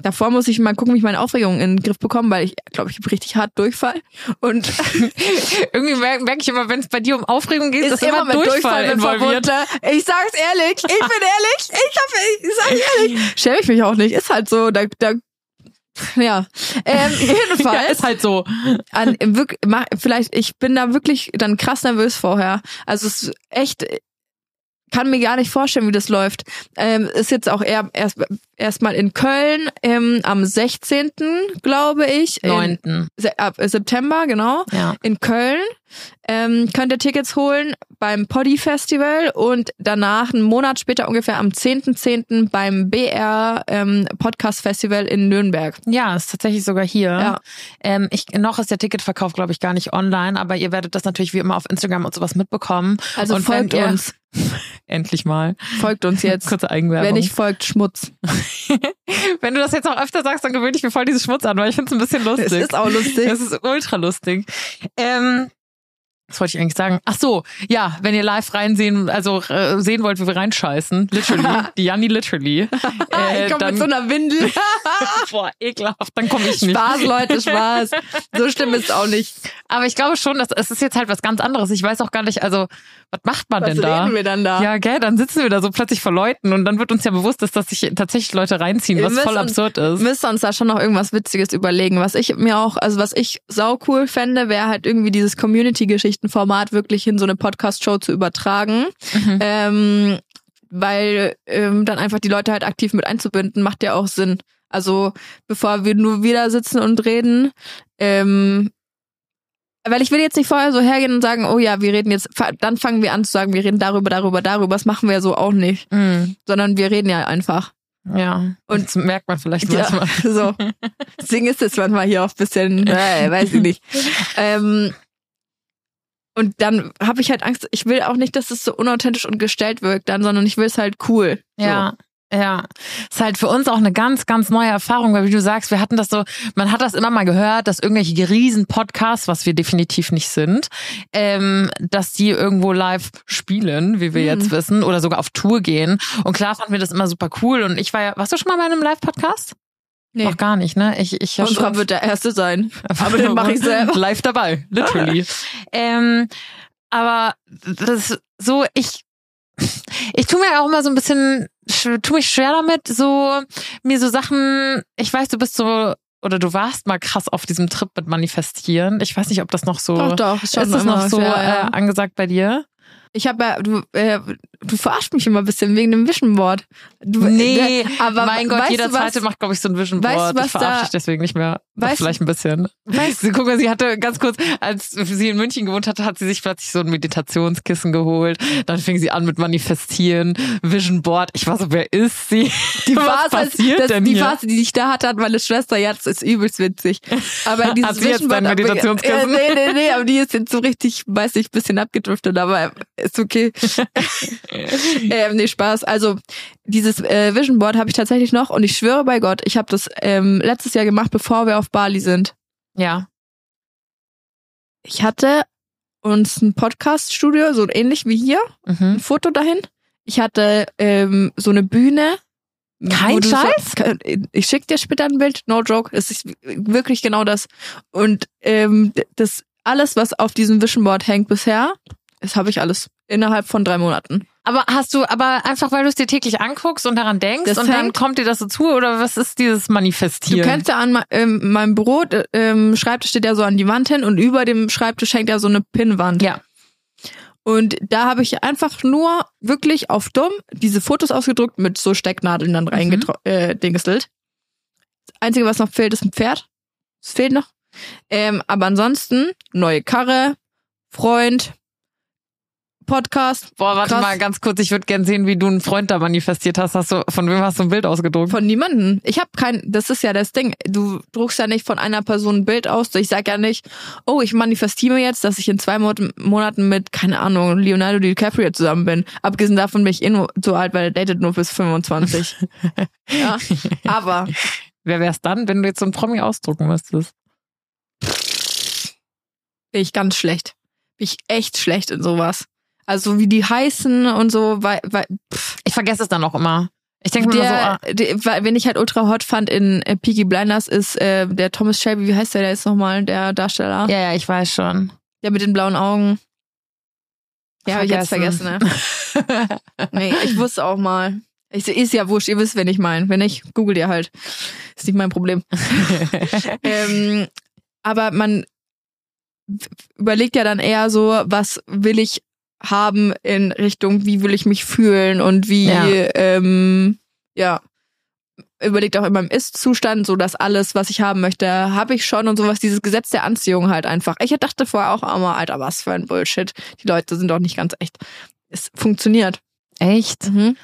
davor muss ich mal gucken, wie ich meine Aufregung in den Griff bekomme, weil ich glaube, ich habe richtig hart Durchfall. Und Irgendwie merke merk ich immer, wenn es bei dir um Aufregung geht, ist, ist immer mit Durchfall, mit involviert. verbunden. Ich sag's ehrlich, ich bin ehrlich, ich hab, ich sag ehrlich, schäme ich mich auch nicht. Ist halt so, da, da ja, ähm, Ja, jedenfalls ist halt so. an wirklich, mach, vielleicht ich bin da wirklich dann krass nervös vorher. Also es ist echt kann mir gar nicht vorstellen, wie das läuft. Ähm, ist jetzt auch eher erst erstmal in Köln ähm, am 16. glaube ich. In, Neunten. Se ab September, genau. Ja. In Köln. ähm, könnt ihr Tickets holen beim Poddy Festival und danach einen Monat später ungefähr am 10.10. beim BR ähm, Podcast Festival in Nürnberg. Ja, ist tatsächlich sogar hier. Ja. Ähm, ich, noch ist der Ticketverkauf, glaube ich, gar nicht online, aber ihr werdet das natürlich wie immer auf Instagram und sowas mitbekommen. Also und folgt ihr, uns. Endlich mal. Folgt uns jetzt. Kurze Eigenwerbung. Wer nicht folgt, Schmutz. Wenn du das jetzt noch öfter sagst, dann gewöhne ich mir voll diesen Schmutz an, weil ich finde es ein bisschen lustig. Es ist auch lustig. Es ist ultra lustig. Ähm, was wollte ich eigentlich sagen? Ach so, ja, wenn ihr live reinsehen, also äh, sehen wollt, wie wir reinscheißen, literally, die Janni literally. Äh, ich komme mit so einer Windel. boah, ekelhaft, dann komme ich nicht. Spaß, Leute, Spaß. So schlimm ist es auch nicht. Aber ich glaube schon, dass es ist jetzt halt was ganz anderes. Ich weiß auch gar nicht, also was macht man Was denn da? reden wir dann da? Ja, gell, dann sitzen wir da so plötzlich vor Leuten und dann wird uns ja bewusst, dass das sich tatsächlich Leute reinziehen, was voll müssen- absurd ist. müsste uns da schon noch irgendwas Witziges überlegen. Was ich mir auch, also was ich sau cool fände, wäre halt irgendwie dieses Community-Geschichten-Format wirklich in so eine Podcast-Show zu übertragen. Mhm. Ähm, weil ähm, dann einfach die Leute halt aktiv mit einzubinden, macht ja auch Sinn. Also bevor wir nur wieder sitzen und reden, ähm, weil ich will jetzt nicht vorher so hergehen und sagen, oh ja, wir reden jetzt, dann fangen wir an zu sagen, wir reden darüber, darüber, darüber. Das machen wir ja so auch nicht, Mhm. sondern wir reden ja einfach. Ja, und das merkt man vielleicht manchmal. Ja, so. Deswegen ist es manchmal hier auch ein bisschen, äh, weiß ich nicht. Ähm, und dann habe ich halt Angst, ich will auch nicht, dass es so unauthentisch und gestellt wirkt dann, sondern ich will es halt cool. Ja. Ja, ist halt für uns auch eine ganz, ganz neue Erfahrung, weil wie du sagst, wir hatten das so, man hat das immer mal gehört, dass irgendwelche riesen Podcasts, was wir definitiv nicht sind, ähm, dass die irgendwo live spielen, wie wir Mhm. jetzt wissen, oder sogar auf Tour gehen. Und klar fanden wir das immer super cool. Und ich war ja, warst du schon mal bei einem Live-Podcast? Nee. Noch gar nicht, ne? Ich, ich Unserer schon. wird der erste sein. Aber den mache ich selber. Live dabei, literally. ähm, aber das ist so, ich, ich tue mir auch immer so ein bisschen, sch- tu mich schwer damit, so, mir so Sachen, ich weiß, du bist so, oder du warst mal krass auf diesem Trip mit Manifestieren. Ich weiß nicht, ob das noch so, Doch, doch. Ist, das noch so ja, ja. Äh, angesagt bei dir? Ich habe ja, du, äh, du verarscht mich immer ein bisschen wegen dem Vision Board. Du, Nee, äh, aber mein Gott, weißt jeder zweite macht, glaube ich, so ein Vision weißt Board. was ich verarsche da- dich deswegen nicht mehr. Weißt- vielleicht ein bisschen. Weißt- Sie, guck mal, sie hatte ganz kurz, als sie in München gewohnt hatte, hat sie sich plötzlich so ein Meditationskissen geholt. Dann fing sie an mit Manifestieren, Vision Board. Ich war so, wer ist sie? Die Was Phase, passiert das, denn die hier? Phase, die ich da hatte, hat meine Schwester jetzt, ist übelst witzig. Aber dieses Hat sie jetzt Vision dein Board- Meditationskissen? Ja, nee, nee, nee, aber die ist jetzt so richtig, weiß ich, bisschen abgedriftet, aber ist okay. ähm, nee, Spaß. Also dieses äh, Vision Board habe ich tatsächlich noch und ich schwöre bei Gott, ich habe das ähm, letztes Jahr gemacht, bevor wir auf Bali sind. Ja. Ich hatte uns ein Podcast-Studio, so ähnlich wie hier, ein Mhm. Foto dahin. Ich hatte ähm, so eine Bühne. Kein Scheiß? So, ich schick dir später ein Bild, no joke. Es ist wirklich genau das. Und ähm, das alles, was auf diesem Vision Board hängt bisher, das habe ich alles innerhalb von drei Monaten. Aber hast du, aber einfach weil du es dir täglich anguckst und daran denkst Das und dann kommt dir das so zu oder was ist dieses Du Manifestieren? kennst ja an ähm, meinem Büro, d- ähm, Schreibtisch steht ja so an die Wand hin und über dem Schreibtisch hängt ja so eine Pinnwand. Ja. Und da habe ich einfach nur wirklich auf dumm diese Fotos ausgedruckt mit so Stecknadeln dann reingedingestelt. Äh, dingestelt. das Einzige, was noch fehlt, ist ein Pferd. Das fehlt noch. Ähm, aber ansonsten neue Karre, Freund, Podcast Boah, warte Krass. mal ganz kurz, ich würde gern sehen, wie du einen Freund da manifestiert hast. Hast du, von wem hast du ein Bild ausgedruckt? von niemanden. Ich habe kein, das ist ja das Ding. Du druckst ja nicht von einer Person ein Bild aus. Ich sag ja nicht, oh, ich manifestiere jetzt, dass ich in zwei Mo- Monaten mit, keine Ahnung, Leonardo DiCaprio zusammen bin. Abgesehen davon bin ich eh nur so alt, weil er datet nur bis 25. ja, aber Wer wär's dann, wenn du jetzt so einen Promi ausdrucken müsstest? bin ich ganz schlecht. Bin ich echt schlecht in sowas. Also wie die heißen und so, weil, weil pff, Ich vergesse es dann auch immer. Ich denke mir so, ah, der, wenn ich halt ultra hot fand in äh, Peaky Blinders ist äh, der Thomas Shelby, wie heißt der, der ist nochmal der Darsteller, ja, ja, ich weiß schon. der mit den blauen Augen. Ja, hab ich jetzt vergessen, ne? Nee, ich wusste auch mal. Ich, ist ja wurscht, ihr wisst, wen ich meine. Wenn nicht, googelt ihr halt. Ist nicht mein Problem. ähm, aber man überlegt ja dann eher so, was will ich haben in Richtung, wie will ich mich fühlen und wie, Ja. ähm, ja, überlegt auch immer im Ist-Zustand, so dass alles, was ich haben möchte, habe ich schon und sowas, dieses Gesetz der Anziehung halt einfach. Ich dachte vorher auch immer, Alter, was für ein Bullshit. Die Leute sind doch nicht ganz echt. Es funktioniert. Echt? Mhm.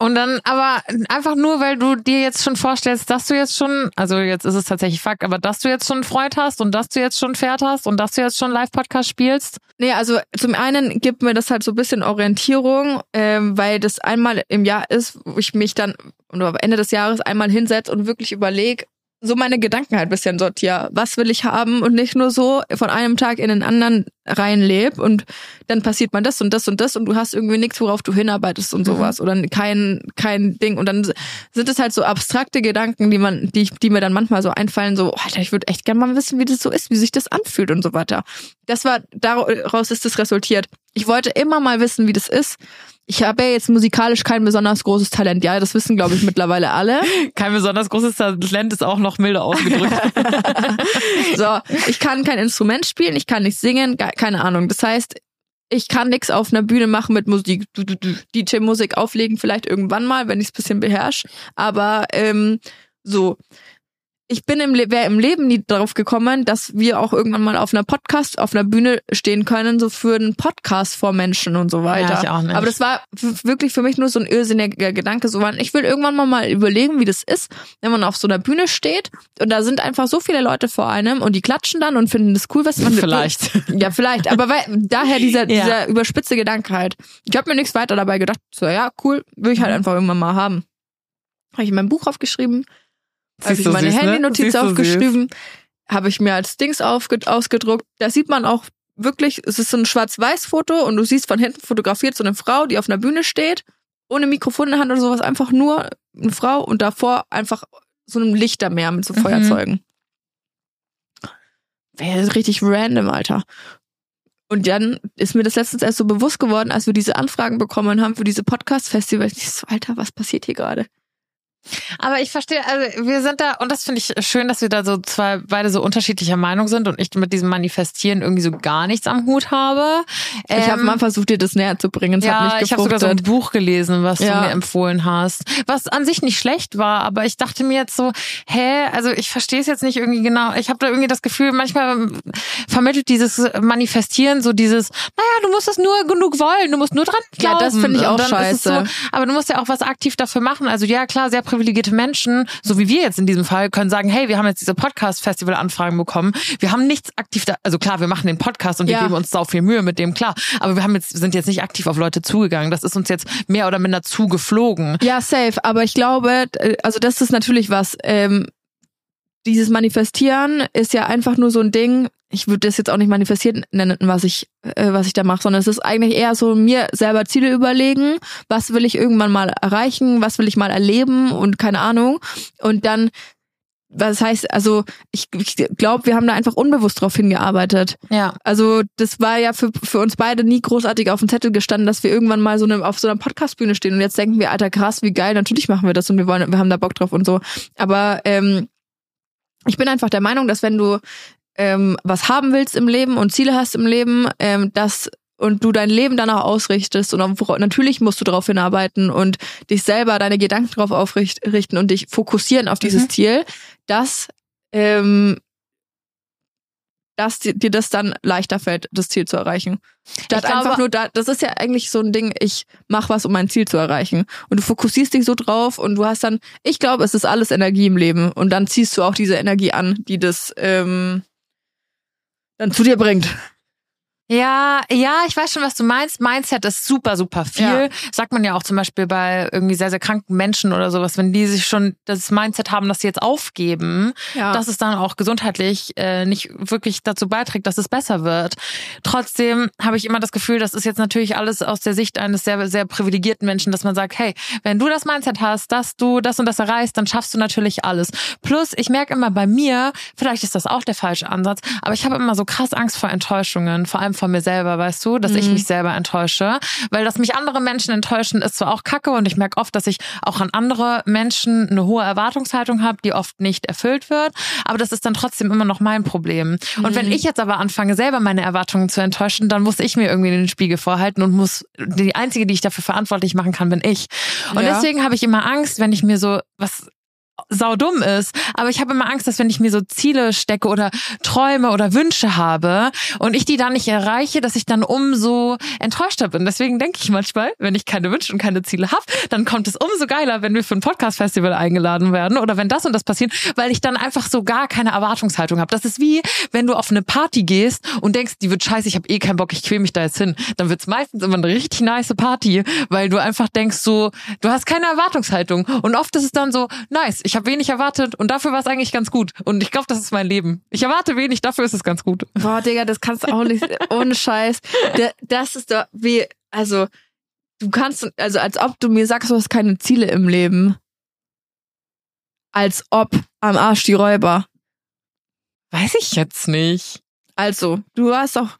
Und dann aber einfach nur, weil du dir jetzt schon vorstellst, dass du jetzt schon, also jetzt ist es tatsächlich Fakt, aber dass du jetzt schon Freund hast und dass du jetzt schon Pferd hast und dass du jetzt schon Live-Podcast spielst. Nee, also zum einen gibt mir das halt so ein bisschen Orientierung, ähm, weil das einmal im Jahr ist, wo ich mich dann oder am Ende des Jahres einmal hinsetze und wirklich überlege, so meine Gedanken halt ein bisschen sortiere. Was will ich haben und nicht nur so von einem Tag in den anderen reinleb und dann passiert man das und das und das und du hast irgendwie nichts, worauf du hinarbeitest und sowas oder kein kein Ding und dann sind es halt so abstrakte Gedanken, die man die die mir dann manchmal so einfallen, so Alter, ich würde echt gerne mal wissen, wie das so ist, wie sich das anfühlt und so weiter. Das war daraus ist es resultiert. Ich wollte immer mal wissen, wie das ist ich habe ja jetzt musikalisch kein besonders großes Talent. Ja, das wissen, glaube ich, mittlerweile alle. Kein besonders großes Talent ist auch noch milder ausgedrückt. so, ich kann kein Instrument spielen, ich kann nicht singen, keine Ahnung. Das heißt, ich kann nichts auf einer Bühne machen mit Musik, DJ-Musik auflegen, vielleicht irgendwann mal, wenn ich es bisschen beherrsche. Aber ähm, so, ich bin im, wäre im Leben nie darauf gekommen, dass wir auch irgendwann mal auf einer Podcast, auf einer Bühne stehen können, so für einen Podcast vor Menschen und so weiter. Ja, ich auch nicht. Aber das war wirklich für mich nur so ein irrsinniger Gedanke, so ich will irgendwann mal mal überlegen, wie das ist, wenn man auf so einer Bühne steht und da sind einfach so viele Leute vor einem und die klatschen dann und finden das cool, was man vielleicht. Ja, vielleicht, aber weil, daher dieser ja. dieser überspitze Gedanke halt. Ich habe mir nichts weiter dabei gedacht. So ja, cool, will ich halt mhm. einfach irgendwann mal haben. Habe ich in meinem Buch aufgeschrieben habe ich meine ne? Handynotiz ne? aufgeschrieben, habe ich mir als Dings ausgedruckt. Da sieht man auch wirklich, es ist so ein Schwarz-Weiß-Foto und du siehst von hinten fotografiert so eine Frau, die auf einer Bühne steht, ohne Mikrofon in der Hand oder sowas, einfach nur eine Frau und davor einfach so ein Lichtermeer mit so mhm. Feuerzeugen. Wäre richtig random, Alter. Und dann ist mir das letztens erst so bewusst geworden, als wir diese Anfragen bekommen haben für diese Podcast-Festivals. Ich so, Alter, was passiert hier gerade? Aber ich verstehe, also wir sind da, und das finde ich schön, dass wir da so zwei, beide so unterschiedlicher Meinung sind und ich mit diesem Manifestieren irgendwie so gar nichts am Hut habe. Ähm, ich habe mal versucht, dir das näher zu bringen. Es ja, hat nicht ich habe sogar so ein Buch gelesen, was ja. du mir empfohlen hast. Was an sich nicht schlecht war, aber ich dachte mir jetzt so, hä, also ich verstehe es jetzt nicht irgendwie genau. Ich habe da irgendwie das Gefühl, manchmal vermittelt dieses Manifestieren so dieses, naja, du musst es nur genug wollen, du musst nur dran glauben. Ja, das finde ich auch scheiße. So, aber du musst ja auch was aktiv dafür machen. Also ja, klar, sehr privilegierte Menschen, so wie wir jetzt in diesem Fall, können sagen, hey, wir haben jetzt diese Podcast-Festival-Anfragen bekommen. Wir haben nichts aktiv da, also klar, wir machen den Podcast und wir geben uns sau viel Mühe mit dem, klar. Aber wir haben jetzt, sind jetzt nicht aktiv auf Leute zugegangen. Das ist uns jetzt mehr oder minder zugeflogen. Ja, safe. Aber ich glaube, also das ist natürlich was, ähm, dieses Manifestieren ist ja einfach nur so ein Ding. Ich würde das jetzt auch nicht manifestieren nennen, was ich, äh, was ich da mache, sondern es ist eigentlich eher so mir selber Ziele überlegen. Was will ich irgendwann mal erreichen? Was will ich mal erleben? Und keine Ahnung. Und dann was heißt, also ich, ich glaube, wir haben da einfach unbewusst drauf hingearbeitet. Ja. Also das war ja für, für uns beide nie großartig auf dem Zettel gestanden, dass wir irgendwann mal so eine, auf so einer Podcastbühne stehen und jetzt denken wir, alter krass, wie geil, natürlich machen wir das und wir wollen, wir haben da Bock drauf und so. Aber ähm, ich bin einfach der Meinung, dass wenn du ähm, was haben willst im Leben und Ziele hast im Leben, ähm, dass und du dein Leben danach ausrichtest und natürlich musst du darauf hinarbeiten und dich selber deine Gedanken darauf aufrichten und dich fokussieren auf dieses mhm. Ziel, dass ähm, dass dir das dann leichter fällt, das Ziel zu erreichen. Statt glaube, einfach nur da, das ist ja eigentlich so ein Ding, ich mach was, um mein Ziel zu erreichen. Und du fokussierst dich so drauf und du hast dann, ich glaube, es ist alles Energie im Leben. Und dann ziehst du auch diese Energie an, die das ähm, dann zu dir bringt. Ja, ja, ich weiß schon, was du meinst. Mindset ist super, super viel. Ja. Sagt man ja auch zum Beispiel bei irgendwie sehr, sehr kranken Menschen oder sowas, wenn die sich schon das Mindset haben, dass sie jetzt aufgeben, ja. dass es dann auch gesundheitlich äh, nicht wirklich dazu beiträgt, dass es besser wird. Trotzdem habe ich immer das Gefühl, das ist jetzt natürlich alles aus der Sicht eines sehr, sehr privilegierten Menschen, dass man sagt, hey, wenn du das Mindset hast, dass du das und das erreichst, dann schaffst du natürlich alles. Plus, ich merke immer bei mir, vielleicht ist das auch der falsche Ansatz, aber ich habe immer so krass Angst vor Enttäuschungen, vor allem von mir selber, weißt du, dass mhm. ich mich selber enttäusche. Weil dass mich andere Menschen enttäuschen, ist zwar auch kacke und ich merke oft, dass ich auch an andere Menschen eine hohe Erwartungshaltung habe, die oft nicht erfüllt wird. Aber das ist dann trotzdem immer noch mein Problem. Und mhm. wenn ich jetzt aber anfange, selber meine Erwartungen zu enttäuschen, dann muss ich mir irgendwie den Spiegel vorhalten und muss, die einzige, die ich dafür verantwortlich machen kann, bin ich. Und ja. deswegen habe ich immer Angst, wenn ich mir so was saudumm ist. Aber ich habe immer Angst, dass wenn ich mir so Ziele stecke oder Träume oder Wünsche habe und ich die dann nicht erreiche, dass ich dann umso enttäuschter bin. Deswegen denke ich manchmal, wenn ich keine Wünsche und keine Ziele habe, dann kommt es umso geiler, wenn wir für ein Podcast-Festival eingeladen werden oder wenn das und das passiert, weil ich dann einfach so gar keine Erwartungshaltung habe. Das ist wie, wenn du auf eine Party gehst und denkst, die wird scheiße, ich habe eh keinen Bock, ich quäl mich da jetzt hin. Dann wird's meistens immer eine richtig nice Party, weil du einfach denkst so, du hast keine Erwartungshaltung. Und oft ist es dann so, nice, ich habe wenig erwartet und dafür war es eigentlich ganz gut. Und ich glaube, das ist mein Leben. Ich erwarte wenig, dafür ist es ganz gut. Boah, Digga, das kannst du auch nicht, ohne Scheiß. Das ist doch wie, also, du kannst, also als ob du mir sagst, du hast keine Ziele im Leben. Als ob am Arsch die Räuber. Weiß ich jetzt nicht. Also, du hast doch.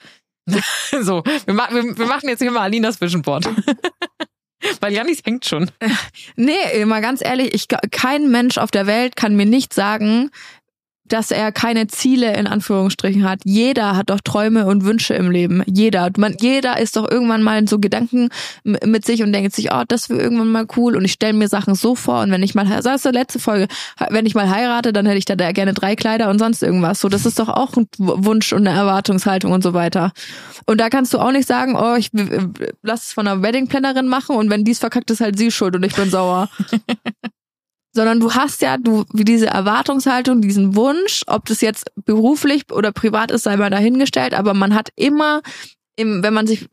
so, wir, ma wir, wir machen jetzt hier mal Alinas Vision Board. Weil Janis hängt schon. Nee, mal ganz ehrlich, ich, kein Mensch auf der Welt kann mir nicht sagen, dass er keine Ziele in Anführungsstrichen hat. Jeder hat doch Träume und Wünsche im Leben. Jeder. Man, jeder ist doch irgendwann mal in so Gedanken mit sich und denkt sich, oh, das wäre irgendwann mal cool und ich stelle mir Sachen so vor und wenn ich mal, sagst du letzte Folge, wenn ich mal heirate, dann hätte ich da gerne drei Kleider und sonst irgendwas. So, das ist doch auch ein Wunsch und eine Erwartungshaltung und so weiter. Und da kannst du auch nicht sagen, oh, ich lass es von einer Weddingplannerin machen und wenn dies verkackt, ist halt sie schuld und ich bin sauer. sondern du hast ja du wie diese Erwartungshaltung, diesen Wunsch, ob das jetzt beruflich oder privat ist, sei mal dahingestellt, aber man hat immer im, wenn man sich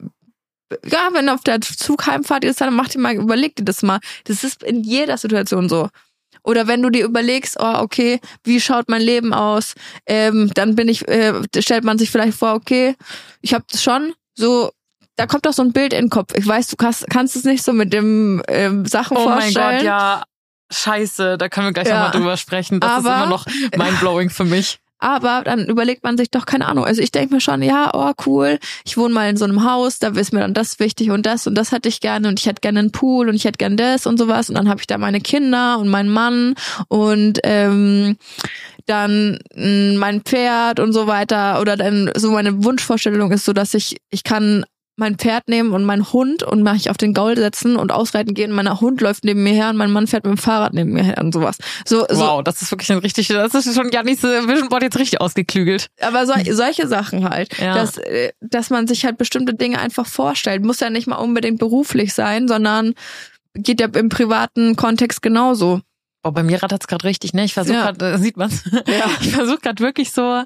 ja, wenn auf der Zugheimfahrt ist, dann mach dir mal, überleg dir das mal. Das ist in jeder Situation so. Oder wenn du dir überlegst, oh, okay, wie schaut mein Leben aus? Ähm, dann bin ich, äh, stellt man sich vielleicht vor, okay, ich habe das schon so da kommt doch so ein Bild in den Kopf. Ich weiß, du kannst, kannst es nicht so mit dem ähm, Sachen oh vorstellen. Oh mein Gott, ja. Scheiße, da können wir gleich ja. nochmal drüber sprechen. Das aber, ist immer noch mindblowing für mich. Aber dann überlegt man sich doch, keine Ahnung. Also ich denke mir schon, ja, oh cool, ich wohne mal in so einem Haus, da ist mir dann das wichtig und das und das hätte ich gerne und ich hätte gerne einen Pool und ich hätte gerne das und sowas. Und dann habe ich da meine Kinder und meinen Mann und ähm, dann mh, mein Pferd und so weiter. Oder dann so meine Wunschvorstellung ist so, dass ich, ich kann mein Pferd nehmen und meinen Hund und mache ich auf den Gaul setzen und ausreiten gehen. Mein Hund läuft neben mir her und mein Mann fährt mit dem Fahrrad neben mir her und sowas. So, so. Wow, das ist wirklich ein richtig, das ist schon Janis Vision Board jetzt richtig ausgeklügelt. Aber so, solche Sachen halt, ja. dass, äh, dass man sich halt bestimmte Dinge einfach vorstellt. Muss ja nicht mal unbedingt beruflich sein, sondern geht ja im privaten Kontext genauso. Oh, bei mir rattert's gerade richtig, ne? Ich versuche ja. gerade, äh, sieht man's? Ja. Ich versuche gerade wirklich so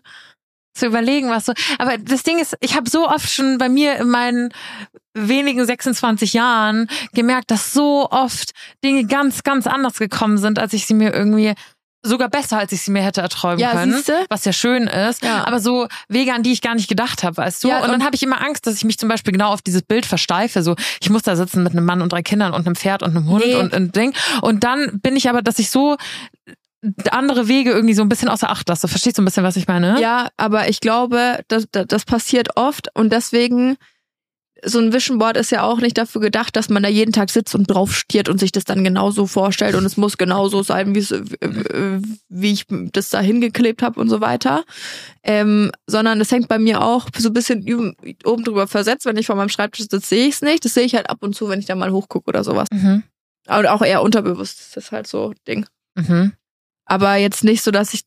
zu überlegen, was so. Aber das Ding ist, ich habe so oft schon bei mir in meinen wenigen 26 Jahren gemerkt, dass so oft Dinge ganz, ganz anders gekommen sind, als ich sie mir irgendwie sogar besser, als ich sie mir hätte erträumen ja, können, siehste? was ja schön ist, ja. aber so Wege, an die ich gar nicht gedacht habe, weißt du? Ja, und, und dann habe ich immer Angst, dass ich mich zum Beispiel genau auf dieses Bild versteife, so ich muss da sitzen mit einem Mann und drei Kindern und einem Pferd und einem Hund nee. und ein Ding und dann bin ich aber, dass ich so andere Wege irgendwie so ein bisschen außer Acht lasse. Verstehst du ein bisschen, was ich meine? Ja, aber ich glaube, das, das, das passiert oft und deswegen so ein Vision Board ist ja auch nicht dafür gedacht, dass man da jeden Tag sitzt und drauf stiert und sich das dann genauso vorstellt und es muss genauso sein, wie, ich das da hingeklebt habe und so weiter. Ähm, sondern es hängt bei mir auch so ein bisschen oben drüber versetzt. Wenn ich vor meinem Schreibtisch sitze, sehe ich es nicht. Das sehe ich halt ab und zu, wenn ich da mal hochgucke oder sowas. Mhm. Aber auch eher unterbewusst. Das ist halt so Ding. Mhm. Aber jetzt nicht so, dass ich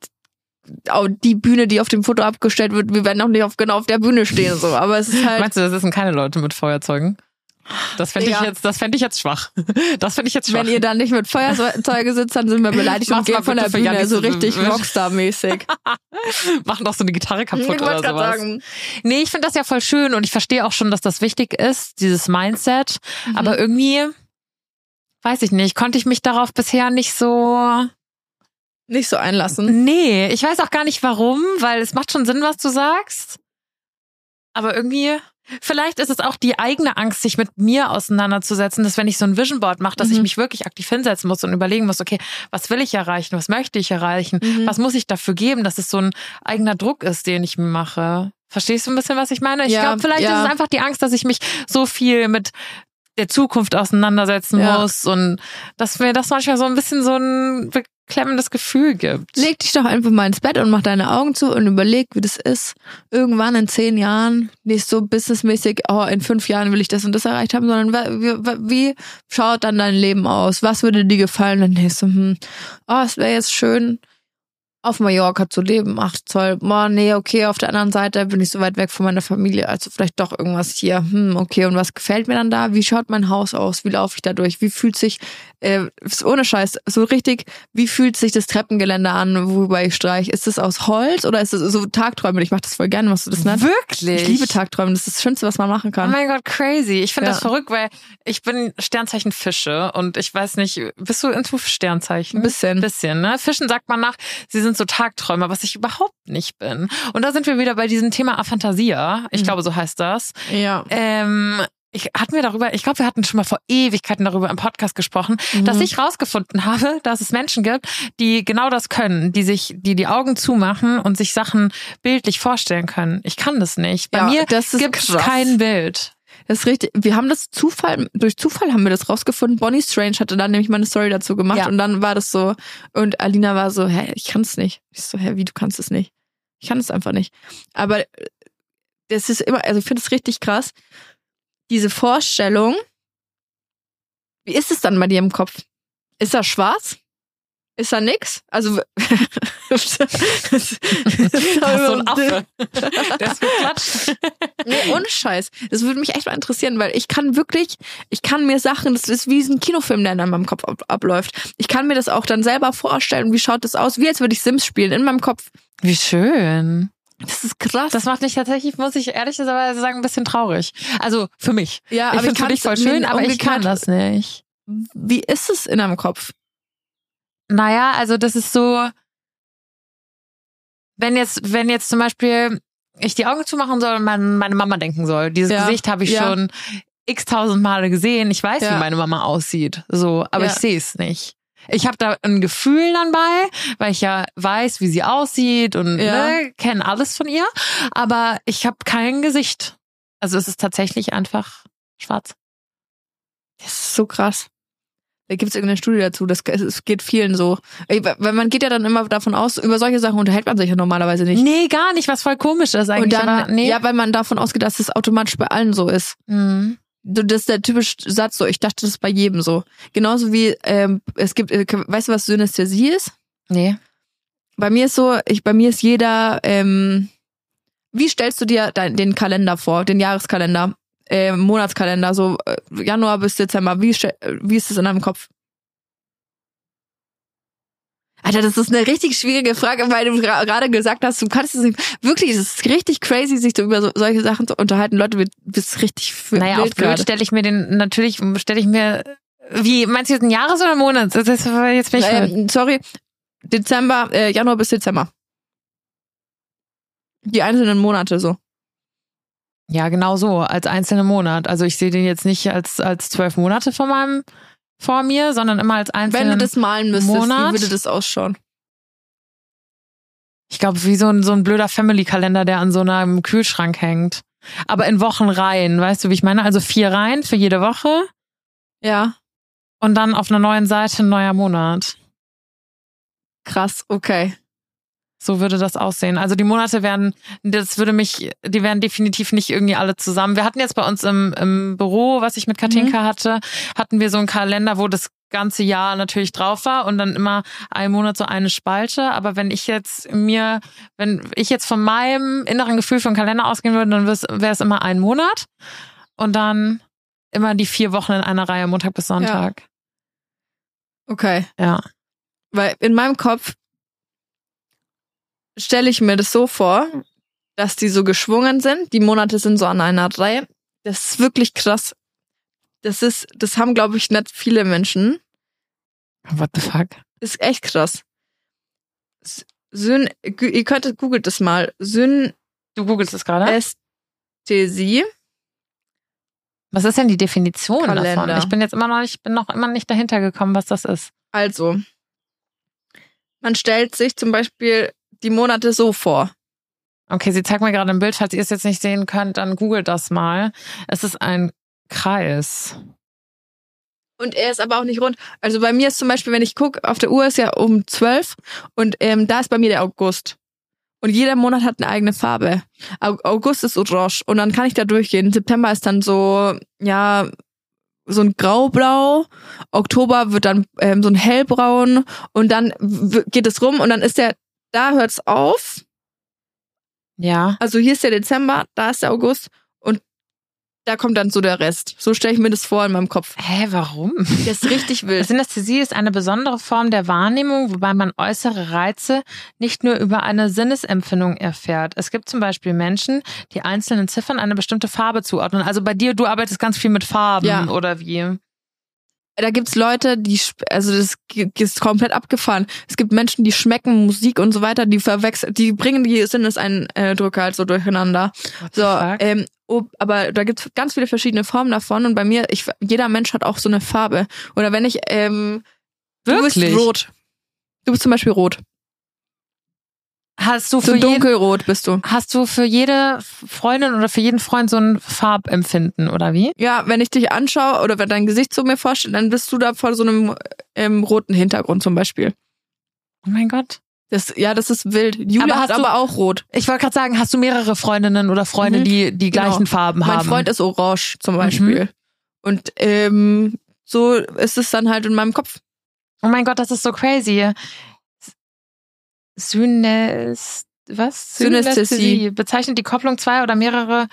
die Bühne, die auf dem Foto abgestellt wird, wir werden auch nicht auf, genau auf der Bühne stehen, so. Aber es ist halt. Meinst du, das sind keine Leute mit Feuerzeugen? Das fände ich jetzt, das fände ich jetzt schwach. Das fände ich jetzt schwach. Wenn ihr dann nicht mit Feuerzeuge sitzt, dann sind wir beleidigt und gehen von der Bühne, so richtig Rockstar-mäßig. Machen doch so eine Gitarre kaputt ich oder sowas. Sagen. Nee, ich finde das ja voll schön und ich verstehe auch schon, dass das wichtig ist, dieses Mindset. Mhm. Aber irgendwie, weiß ich nicht, konnte ich mich darauf bisher nicht so nicht so einlassen. Nee, ich weiß auch gar nicht warum, weil es macht schon Sinn, was du sagst. Aber irgendwie, vielleicht ist es auch die eigene Angst, sich mit mir auseinanderzusetzen, dass wenn ich so ein Vision Board mache, dass mhm. ich mich wirklich aktiv hinsetzen muss und überlegen muss, okay, was will ich erreichen, was möchte ich erreichen, mhm. was muss ich dafür geben, dass es so ein eigener Druck ist, den ich mir mache. Verstehst du ein bisschen, was ich meine? Ich ja, glaube, vielleicht ja. ist es einfach die Angst, dass ich mich so viel mit der Zukunft auseinandersetzen ja. muss und dass mir das manchmal so ein bisschen so ein beklemmendes Gefühl gibt. Leg dich doch einfach mal ins Bett und mach deine Augen zu und überleg, wie das ist. Irgendwann in zehn Jahren, nicht so businessmäßig, oh, in fünf Jahren will ich das und das erreicht haben, sondern wie, wie schaut dann dein Leben aus? Was würde dir gefallen? Dann denkst du, hm, oh, es wäre jetzt schön, auf Mallorca zu leben. Ach toll, boah, nee, okay, auf der anderen Seite bin ich so weit weg von meiner Familie, also vielleicht doch irgendwas hier. Hm, okay, und was gefällt mir dann da? Wie schaut mein Haus aus? Wie laufe ich da durch? Wie fühlt sich, äh, ohne Scheiß, so richtig, wie fühlt sich das Treppengeländer an, worüber ich streich? Ist es aus Holz oder ist es so Tagträume? Ich mache das voll gerne, was du das nennst. Wirklich? Ich liebe Tagträume, das ist das Schönste, was man machen Oh kann. mein Gott, crazy. Ich finde Ja. das verrückt, weil ich bin Sternzeichen Fische und ich weiß nicht, bist du into Sternzeichen? Ein bisschen. bisschen, ne? Fischen sagt man nach, sie sind so Tagträumer, was ich überhaupt nicht bin. Und da sind wir wieder bei diesem Thema Aphantasia. Ich Mhm. glaube, so heißt das. Ja. Ähm, ich hatten wir darüber, ich glaube, wir hatten schon mal vor Ewigkeiten darüber im Podcast gesprochen, dass Mhm. ich rausgefunden habe, dass es Menschen gibt, die genau das können, die sich, die die Augen zumachen und sich Sachen bildlich vorstellen können. Ich kann das nicht. Bei Ja, mir gibt es kein Bild. Das ist richtig. Wir haben das Zufall, durch Zufall haben wir das rausgefunden. Bonnie Strange hatte dann nämlich mal eine Story dazu gemacht Ja. und dann war das so, und Alina war so, hä, ich kann's nicht. Ich so, hä, wie, du kannst es nicht? Ich kann es einfach nicht. Aber äh, das ist immer, also ich finde es richtig krass, diese Vorstellung, wie ist es dann bei dir im Kopf? Ist da schwarz? Ist da nix? Also, so ein Affe. Der ist geklatscht. Nee, ohne Scheiß. Das würde mich echt mal interessieren, weil ich kann wirklich, ich kann mir Sachen, das ist wie ein Kinofilm, der in meinem Kopf ab, abläuft. Ich kann mir das auch dann selber vorstellen. Wie schaut das aus? Wie als würde ich Sims spielen in meinem Kopf. Wie schön. Das ist krass. Das macht mich tatsächlich, muss ich ehrlicherweise sagen, ein bisschen traurig. Also für mich. ja, ich aber finde für kann's dich voll schön, aber ich kann das nicht. Wie ist es in deinem Kopf? Naja, also das ist so, wenn jetzt, wenn jetzt zum Beispiel ich die Augen zumachen soll und meine, meine Mama denken soll, dieses Ja, Gesicht habe ich ja. schon x tausend Male gesehen. Ich weiß, Ja. wie meine Mama aussieht, so, aber ich sehe es nicht. Ich habe da ein Gefühl dann bei, weil ich ja weiß, wie sie aussieht und ne, kenne alles von ihr, aber ich habe kein Gesicht. Also es ist tatsächlich einfach schwarz. Das ist so krass. Gibt es irgendeine Studie dazu, das es geht vielen so. Weil man geht ja dann immer davon aus, über solche Sachen unterhält man sich ja normalerweise nicht. Nee, gar nicht, was voll komisch ist eigentlich. Dann, aber nee. ja, weil man davon ausgeht, dass es automatisch bei allen so ist. Mhm. Das ist der typische Satz so. Ich dachte, das ist bei jedem so. Genauso wie ähm, es gibt, äh, weißt du, was Synästhesie ist? Nee. Bei mir ist so, ich, bei mir ist jeder. Ähm, wie stellst du dir dein, den Kalender vor, den Jahreskalender, ähm, Monatskalender, so äh, Januar bis Dezember? Wie äh, wie ist es in deinem Kopf? Alter, das ist eine richtig schwierige Frage, weil du gerade gesagt hast, du kannst es nicht. Wirklich, es ist richtig crazy, sich so über so, solche Sachen zu unterhalten. Leute, du bist richtig Naja, auf gerade. stelle ich mir den, natürlich stelle ich mir, wie, meinst du jetzt ein Jahres- oder Monats? Das ist, jetzt bin ich. Ähm, sorry, Dezember, äh, Januar bis Dezember. Die einzelnen Monate so. Ja, genau so, als einzelner Monat. Also ich sehe den jetzt nicht als, als zwölf Monate vor meinem, vor mir, sondern immer als Wenn einzelnen. du das malen müsstest, Monat? wie würde das ausschauen? ich glaube, wie so ein, so ein blöder Family-Kalender, der an so einem Kühlschrank hängt. Aber in Wochenreihen, weißt du, wie ich meine? Also vier Reihen für jede Woche Ja, und dann auf einer neuen Seite ein neuer Monat. krass, okay. So würde das aussehen. Also die Monate werden, das würde mich, die wären definitiv nicht irgendwie alle zusammen. Wir hatten jetzt bei uns im, im Büro, was ich mit Katinka hatte, hatten wir so einen Kalender, wo das ganze Jahr natürlich drauf war und dann immer ein Monat so eine Spalte. Aber wenn ich jetzt mir, wenn ich jetzt von meinem inneren Gefühl für einen Kalender ausgehen würde, dann wäre es immer ein Monat und dann immer die vier Wochen in einer Reihe, Montag bis Sonntag. Okay. Ja. Weil in meinem Kopf stelle ich mir das so vor, dass die so geschwungen sind. Die Monate sind so an einer Reihe. Das ist wirklich krass. Das ist, das haben, glaube ich, nicht viele Menschen. What the fuck? ist echt krass. Syn, ihr könnt, googelt das mal. Synästhesie. Du googelst es gerade? Was ist denn die Definition Kalender. davon? Ich bin jetzt immer noch nicht, bin noch immer nicht dahinter gekommen, was das ist. Also, man stellt sich zum Beispiel die Monate so vor. Okay, sie zeigt mir gerade ein Bild. Falls ihr es jetzt nicht sehen könnt, dann googelt das mal. Es ist ein Kreis. Und er ist aber auch nicht rund. Also bei mir ist zum Beispiel, wenn ich gucke, auf der Uhr ist ja um zwölf und ähm, da ist bei mir der August. Und jeder Monat hat eine eigene Farbe. Au- August ist orange und dann kann ich da durchgehen. September ist dann so, ja, so ein graublau. Oktober wird dann ähm, so ein hellbraun und dann geht es rum und dann ist der, da hört's auf. Ja. Also hier ist der Dezember, da ist der August und da kommt dann so der Rest. So stelle ich mir das vor in meinem Kopf. Hä, warum? Das ist richtig wild. Synästhesie ist eine besondere Form der Wahrnehmung, wobei man äußere Reize nicht nur über eine Sinnesempfindung erfährt. Es gibt zum Beispiel Menschen, die einzelnen Ziffern eine bestimmte Farbe zuordnen. Also bei dir, du arbeitest ganz viel mit Farben Ja. oder wie? Da gibt's Leute, die, also das ist komplett abgefahren. Es gibt Menschen, die schmecken Musik und so weiter, die verwechseln, die bringen die Sinneseindrücke halt so durcheinander. So, fuck? ähm, aber da gibt's ganz viele verschiedene Formen davon und bei mir, ich, jeder Mensch hat auch so eine Farbe. Oder wenn ich, ähm, du Wirklich? bist rot. Du bist zum Beispiel rot. Hast du So für jeden, dunkelrot bist du. hast du für jede Freundin oder für jeden Freund so ein Farbempfinden oder wie? Ja, wenn ich dich anschaue oder wenn dein Gesicht zu mir vorstellt, dann bist du da vor so einem ähm, roten Hintergrund zum Beispiel. Oh mein Gott. Das, ja, das ist wild. Julia Aber hat hast du- aber auch rot. Ich wollte gerade sagen, hast du mehrere Freundinnen oder Freunde, Mhm. die die Genau. gleichen Farben Mein haben? Freund ist orange zum Mhm. Beispiel. Und ähm, so ist es dann halt in meinem Kopf. Oh mein Gott, das ist so crazy. Synäs was? Synästhesie. bezeichnet die Kopplung zwei oder mehrere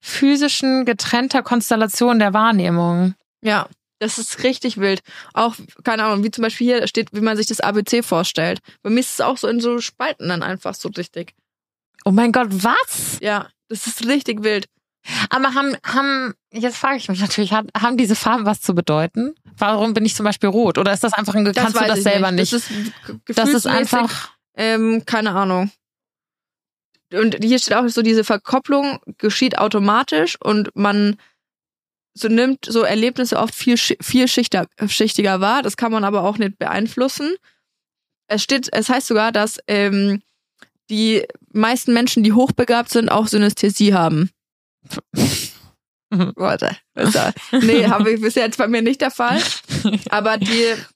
physischen getrennter Konstellationen der Wahrnehmung. Ja, das ist richtig wild. Auch, keine Ahnung, wie zum Beispiel hier steht, wie man sich das ABC vorstellt. Bei mir ist es auch so in so Spalten dann einfach so richtig. Oh mein Gott, was? Ja, das ist richtig wild. Aber haben, haben, jetzt frage ich mich natürlich, haben diese Farben was zu bedeuten? Warum bin ich zum Beispiel rot? Oder ist das einfach ein, Das kannst du weiß das ich selber nicht? Das ist, Das ist einfach, Ähm, keine Ahnung. Und hier steht auch so, diese Verkopplung geschieht automatisch und man so nimmt so Erlebnisse oft viel, schi- vielschichtiger schichtiger wahr. Das kann man aber auch nicht beeinflussen. Es steht, es heißt sogar, dass ähm, die meisten Menschen, die hochbegabt sind, auch Synästhesie haben. Warte. Nee, habe ich bis jetzt bei mir nicht der Fall. Aber die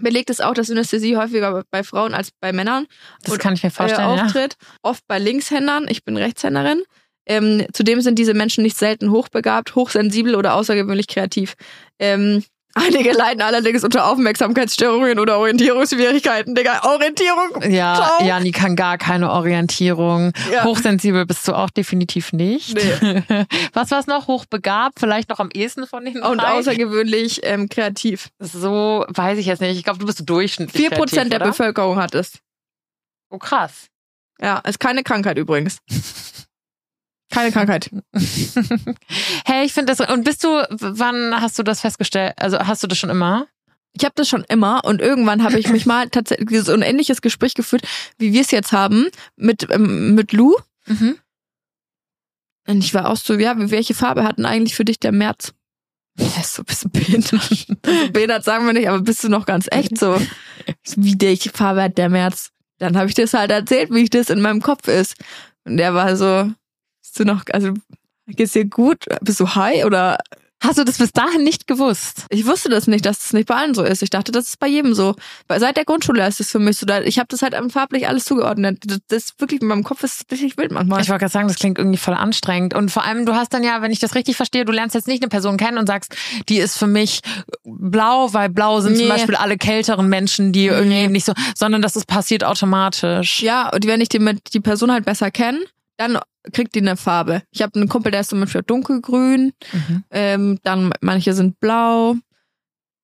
belegt es auch, dass Synästhesie häufiger bei Frauen als bei Männern das kann ich mir äh, vorstellen, ja. auftritt. Oft bei Linkshändern. Ich bin Rechtshänderin. Ähm, zudem sind diese Menschen nicht selten hochbegabt, hochsensibel oder außergewöhnlich kreativ. Ähm, einige leiden allerdings unter Aufmerksamkeitsstörungen oder Orientierungsschwierigkeiten. Digga, Orientierung. Ja, Ciao. Jani kann gar keine Orientierung. Ja. Hochsensibel bist du auch definitiv nicht. Nee. Was war's noch? Hochbegabt? Vielleicht noch am ehesten von den Und drei? außergewöhnlich ähm, kreativ. So weiß ich jetzt nicht. Ich glaube, du bist durchschnittlich. Vier Prozent der oder? Bevölkerung hat es. Oh, krass. Ja, ist keine Krankheit übrigens. Keine Krankheit. hey, ich finde das. Und bist du, wann hast du das festgestellt? Also hast du das schon immer? Ich habe das schon immer und irgendwann habe ich mich mal tatsächlich so ein ähnliches Gespräch geführt, wie wir es jetzt haben, mit, ähm, mit Lou. Mhm. Und ich war auch so, ja, welche Farbe hat denn eigentlich für dich der März? Ja, ist so ein bisschen behindert. Also behindert sagen wir nicht, aber bist du noch ganz echt so? Wie welche Farbe hat der März? Dann habe ich das halt erzählt, wie das in meinem Kopf ist. Und der war so, bist du noch, also geht's dir gut? Bist du high oder Hast du das bis dahin nicht gewusst? Ich wusste das nicht, dass das nicht bei allen so ist. Ich dachte, das ist bei jedem so. Seit der Grundschule ist es für mich so. Ich habe das halt farblich alles zugeordnet. Das, ist wirklich in meinem Kopf ist richtig wild manchmal. Ich wollte gerade sagen, das klingt irgendwie voll anstrengend. Und vor allem, du hast dann ja, wenn ich das richtig verstehe, du lernst jetzt nicht eine Person kennen und sagst, die ist für mich blau, weil blau sind zum Nee. Beispiel alle kälteren Menschen, die irgendwie nicht so, sondern das ist passiert automatisch. Ja, und wenn ich die, mit, die Person halt besser kenne, dann kriegt die eine Farbe. Ich habe einen Kumpel, der ist zum Beispiel dunkelgrün. Mhm. Ähm, dann manche sind blau.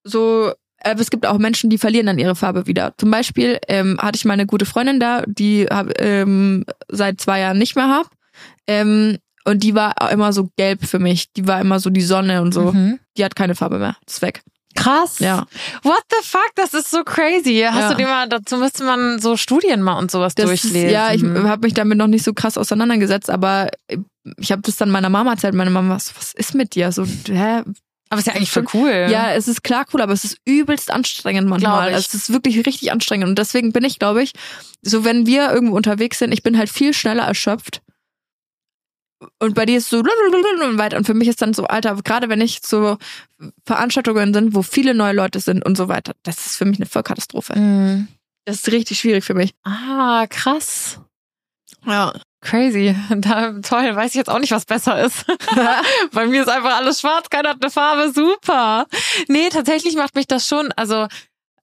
So, aber es gibt auch Menschen, die verlieren dann ihre Farbe wieder. Zum Beispiel ähm, hatte ich mal eine gute Freundin da, die hab, ähm, seit zwei Jahren nicht mehr hab. Ähm, und die war immer so gelb für mich. Die war immer so die Sonne und so. Mhm. Die hat keine Farbe mehr. Ist weg. Krass. Ja. What the fuck? Das ist so crazy. Hast Ja. du dir mal, dazu müsste man so Studien mal und sowas Das ist, durchlesen. ja, ich habe mich damit noch nicht so krass auseinandergesetzt, aber ich habe das dann meiner Mama erzählt. Meine Mama, was, was ist mit dir? So, hä? Aber ist ja eigentlich voll cool. Ja, es ist klar cool, aber es ist übelst anstrengend manchmal. Es ist wirklich richtig anstrengend. Und deswegen bin ich, glaube ich, so wenn wir irgendwo unterwegs sind, ich bin halt viel schneller erschöpft. Und bei dir ist so und weiter. Und für mich ist dann so, Alter, gerade wenn ich zu Veranstaltungen sind, wo viele neue Leute sind und so weiter, das ist für mich eine Vollkatastrophe. Mhm. Das ist richtig schwierig für mich. Ah, krass. Ja. Crazy. Da, toll, weiß ich jetzt auch nicht, was besser ist. Bei mir ist einfach alles schwarz, keiner hat eine Farbe, super. Nee, tatsächlich macht mich das schon, also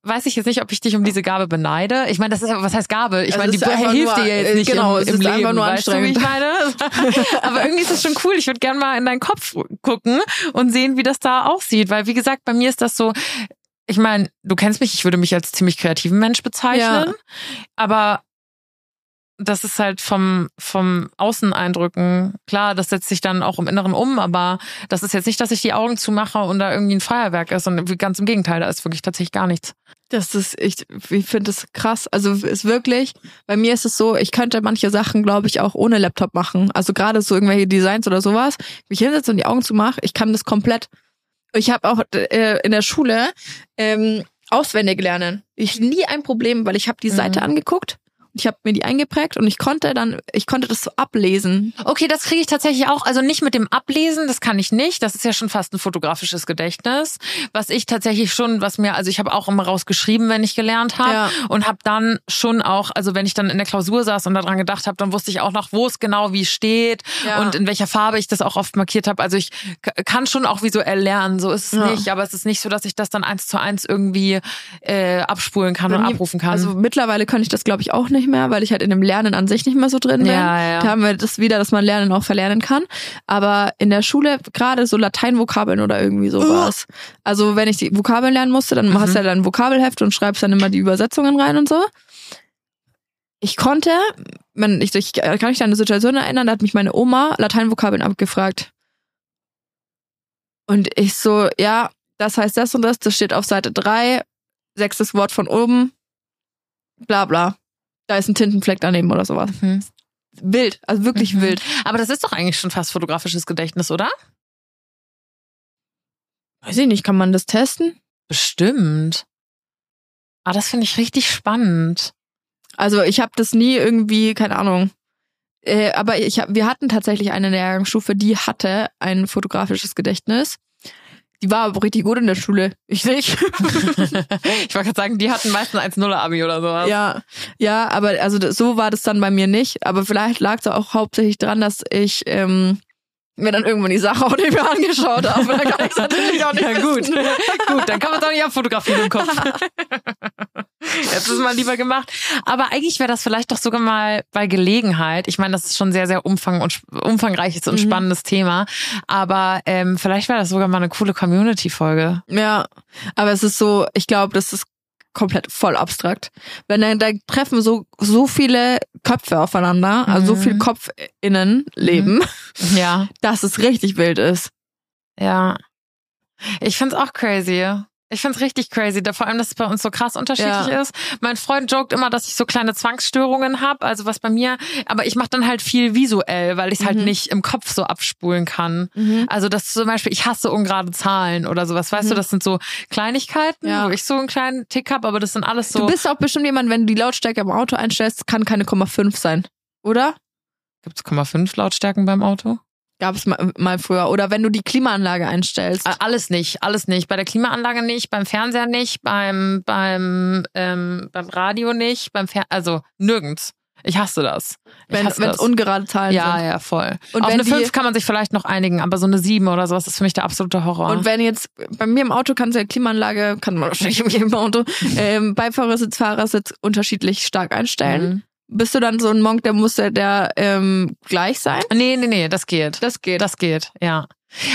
weiß ich jetzt nicht, ob ich dich um diese Gabe beneide. Ich meine, das ist ja, was heißt Gabe? Ich meine, es die hilft nur- dir jetzt nicht genau, im, es im ist Leben. einfach nur weißt du, wie ich anstrengend. meine? Aber irgendwie ist das schon cool. Ich würde gerne mal in deinen Kopf gucken und sehen, wie das da aussieht. Weil, wie gesagt, bei mir ist das so, ich meine, du kennst mich, ich würde mich als ziemlich kreativen Mensch bezeichnen. Aber das ist halt vom, vom Außeneindrücken, klar, das setzt sich dann auch im Inneren um, aber das ist jetzt nicht, dass ich die Augen zumache und da irgendwie ein Feuerwerk ist, sondern ganz im Gegenteil, da ist wirklich tatsächlich gar nichts. Das ist, ich, ich finde das krass. Also ist wirklich, bei mir ist es so, ich könnte manche Sachen, glaube ich, auch ohne Laptop machen. Also gerade so irgendwelche Designs oder sowas, wie ich hinsetze und die Augen zumache, ich kann das komplett. Ich habe auch äh, in der Schule ähm, auswendig lernen. Ich nie ein Problem, weil ich habe die Mhm. Seite angeguckt, ich habe mir die eingeprägt und ich konnte dann, ich konnte das so ablesen. Okay, das kriege ich tatsächlich auch. Also nicht mit dem Ablesen, das kann ich nicht. Das ist ja schon fast ein fotografisches Gedächtnis. Was ich tatsächlich schon, was mir, also ich habe auch immer rausgeschrieben, wenn ich gelernt habe. Ja. Und habe dann schon auch, also wenn ich dann in der Klausur saß und daran gedacht habe, dann wusste ich auch noch, wo es genau wie steht Ja. und in welcher Farbe ich das auch oft markiert habe. Also ich kann schon auch visuell lernen, so ist es Ja. nicht. Aber es ist nicht so, dass ich das dann eins zu eins irgendwie äh, abspulen kann und abrufen kann. Also mittlerweile kann ich das, glaube ich, auch nicht mehr, weil ich halt in dem Lernen an sich nicht mehr so drin bin. Ja, ja. Da haben wir das wieder, dass man Lernen auch verlernen kann. Aber in der Schule, gerade so Lateinvokabeln oder irgendwie sowas. Also wenn ich die Vokabeln lernen musste, dann Mhm. hast du ja dann ein Vokabelheft und schreibst dann immer die Übersetzungen rein und so. Ich konnte, man, ich, ich kann mich an eine Situation erinnern, da hat mich meine Oma Lateinvokabeln abgefragt. Und ich so, ja, das heißt das und das, das steht auf Seite drei, sechstes Wort von oben, bla bla. Da ist ein Tintenfleck daneben oder sowas. Mhm. Wild, also wirklich Mhm. wild. Aber das ist doch eigentlich schon fast fotografisches Gedächtnis, oder? Weiß ich nicht, kann man das testen? Bestimmt. Ah, das finde ich richtig spannend. Also ich habe das nie irgendwie, keine Ahnung. Äh, aber ich hab, wir hatten tatsächlich eine Jahrgangsstufe, die hatte ein fotografisches Gedächtnis. Die war aber richtig gut in der Schule. Ich nicht. ich wollte gerade sagen, die hatten meistens 1-0-Abi oder sowas. ja, ja, aber also so war das dann bei mir nicht. Aber vielleicht lag es auch hauptsächlich dran, dass ich ähm, mir dann irgendwann die Sache auch nicht mehr angeschaut habe. Da kann ich natürlich auch nicht Ja, gut. wissen. gut, dann kann man es auch nicht abfotografieren im Kopf. Jetzt ist mal lieber gemacht. Aber eigentlich wäre das vielleicht doch sogar mal bei Gelegenheit. Ich meine, das ist schon sehr, sehr umfang und umfangreiches und Mhm. spannendes Thema. Aber ähm, vielleicht wäre das sogar mal eine coole Community-Folge. Ja, aber es ist so, ich glaube, das ist komplett voll abstrakt. Wenn da, da treffen so so viele Köpfe aufeinander, also so Mhm. viel KopfInnen leben, Ja. dass es richtig wild ist. Ja. Ich find's auch crazy. Ich find's richtig crazy, da vor allem, dass es bei uns so krass unterschiedlich Ja. ist. Mein Freund joked immer, dass ich so kleine Zwangsstörungen habe, also was bei mir, aber ich mache dann halt viel visuell, weil ich es halt Mhm. nicht im Kopf so abspulen kann. Also das zum Beispiel, ich hasse ungerade Zahlen oder sowas, weißt Mhm. du, das sind so Kleinigkeiten, Ja. wo ich so einen kleinen Tick hab, aber das sind alles so. Du bist auch bestimmt jemand, wenn du die Lautstärke im Auto einstellst, kann keine Komma fünf sein, oder? Gibt's 0,5 Lautstärken beim Auto? Gab es mal, mal früher. Oder wenn du die Klimaanlage einstellst. Äh, Alles nicht, alles nicht. Bei der Klimaanlage nicht, beim Fernseher nicht, beim beim ähm, beim Radio nicht, beim Fer also nirgends. Ich hasse das. Ich wenn es ungerade Zahlen ja, sind. ja, voll. Und Auf eine die- 5 kann man sich vielleicht noch einigen, aber so eine 7 oder sowas ist für mich der absolute Horror. Und wenn jetzt, bei mir im Auto kannst du ja Klimaanlage, kann man wahrscheinlich in jedem Auto, ähm, Beifahrersitz, Fahrersitz unterschiedlich stark einstellen. Mhm. Bist du dann so ein Monk, der muss der, der ähm, gleich sein? Nee, nee, nee, das geht. Das geht. Das geht, ja.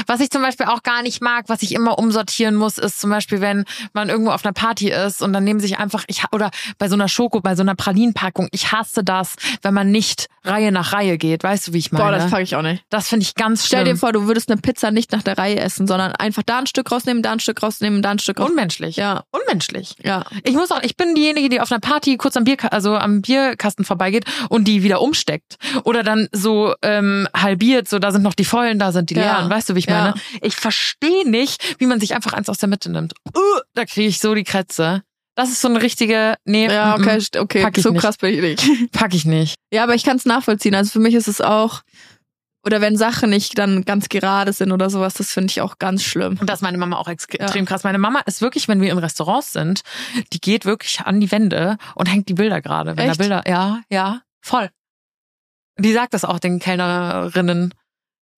Was ich zum Beispiel auch gar nicht mag, was ich immer umsortieren muss, ist zum Beispiel, wenn man irgendwo auf einer Party ist und dann nehmen sich einfach, ich oder bei so einer Schoko, bei so einer Pralinenpackung, ich hasse das, wenn man nicht Reihe nach Reihe geht. Weißt du, wie ich meine? Boah, das pack ich auch nicht. Das finde ich ganz Stell schlimm. dir vor, du würdest eine Pizza nicht nach der Reihe essen, sondern einfach da ein Stück rausnehmen, da ein Stück rausnehmen, da ein Stück rausnehmen. Unmenschlich. Ja, Unmenschlich. ja. Ich muss auch, ich bin diejenige, die auf einer Party kurz am Bier, also am Bierkasten vorbeigeht und die wieder umsteckt. Oder dann so ähm, halbiert, so da sind noch die vollen, da sind die Ja. leeren. Weißt du, wie ich Ja. meine? Ich verstehe nicht, wie man sich einfach eins aus der Mitte nimmt. Uh, da kriege ich so die Krätze. Das ist so eine richtige, nee, Ja, okay, okay, Pack ich so nicht. krass bin ich nicht. pack ich nicht. Ja, aber ich kann es nachvollziehen. Also für mich ist es auch, Oder wenn Sachen nicht dann ganz gerade sind oder sowas, das finde ich auch ganz schlimm. Und das ist meine Mama auch extrem krass. Meine Mama ist wirklich, wenn wir in Restaurants sind, die geht wirklich an die Wände und hängt die Bilder gerade. Wenn da Echt? Bilder, ja, ja, voll. Die sagt das auch den Kellnerinnen,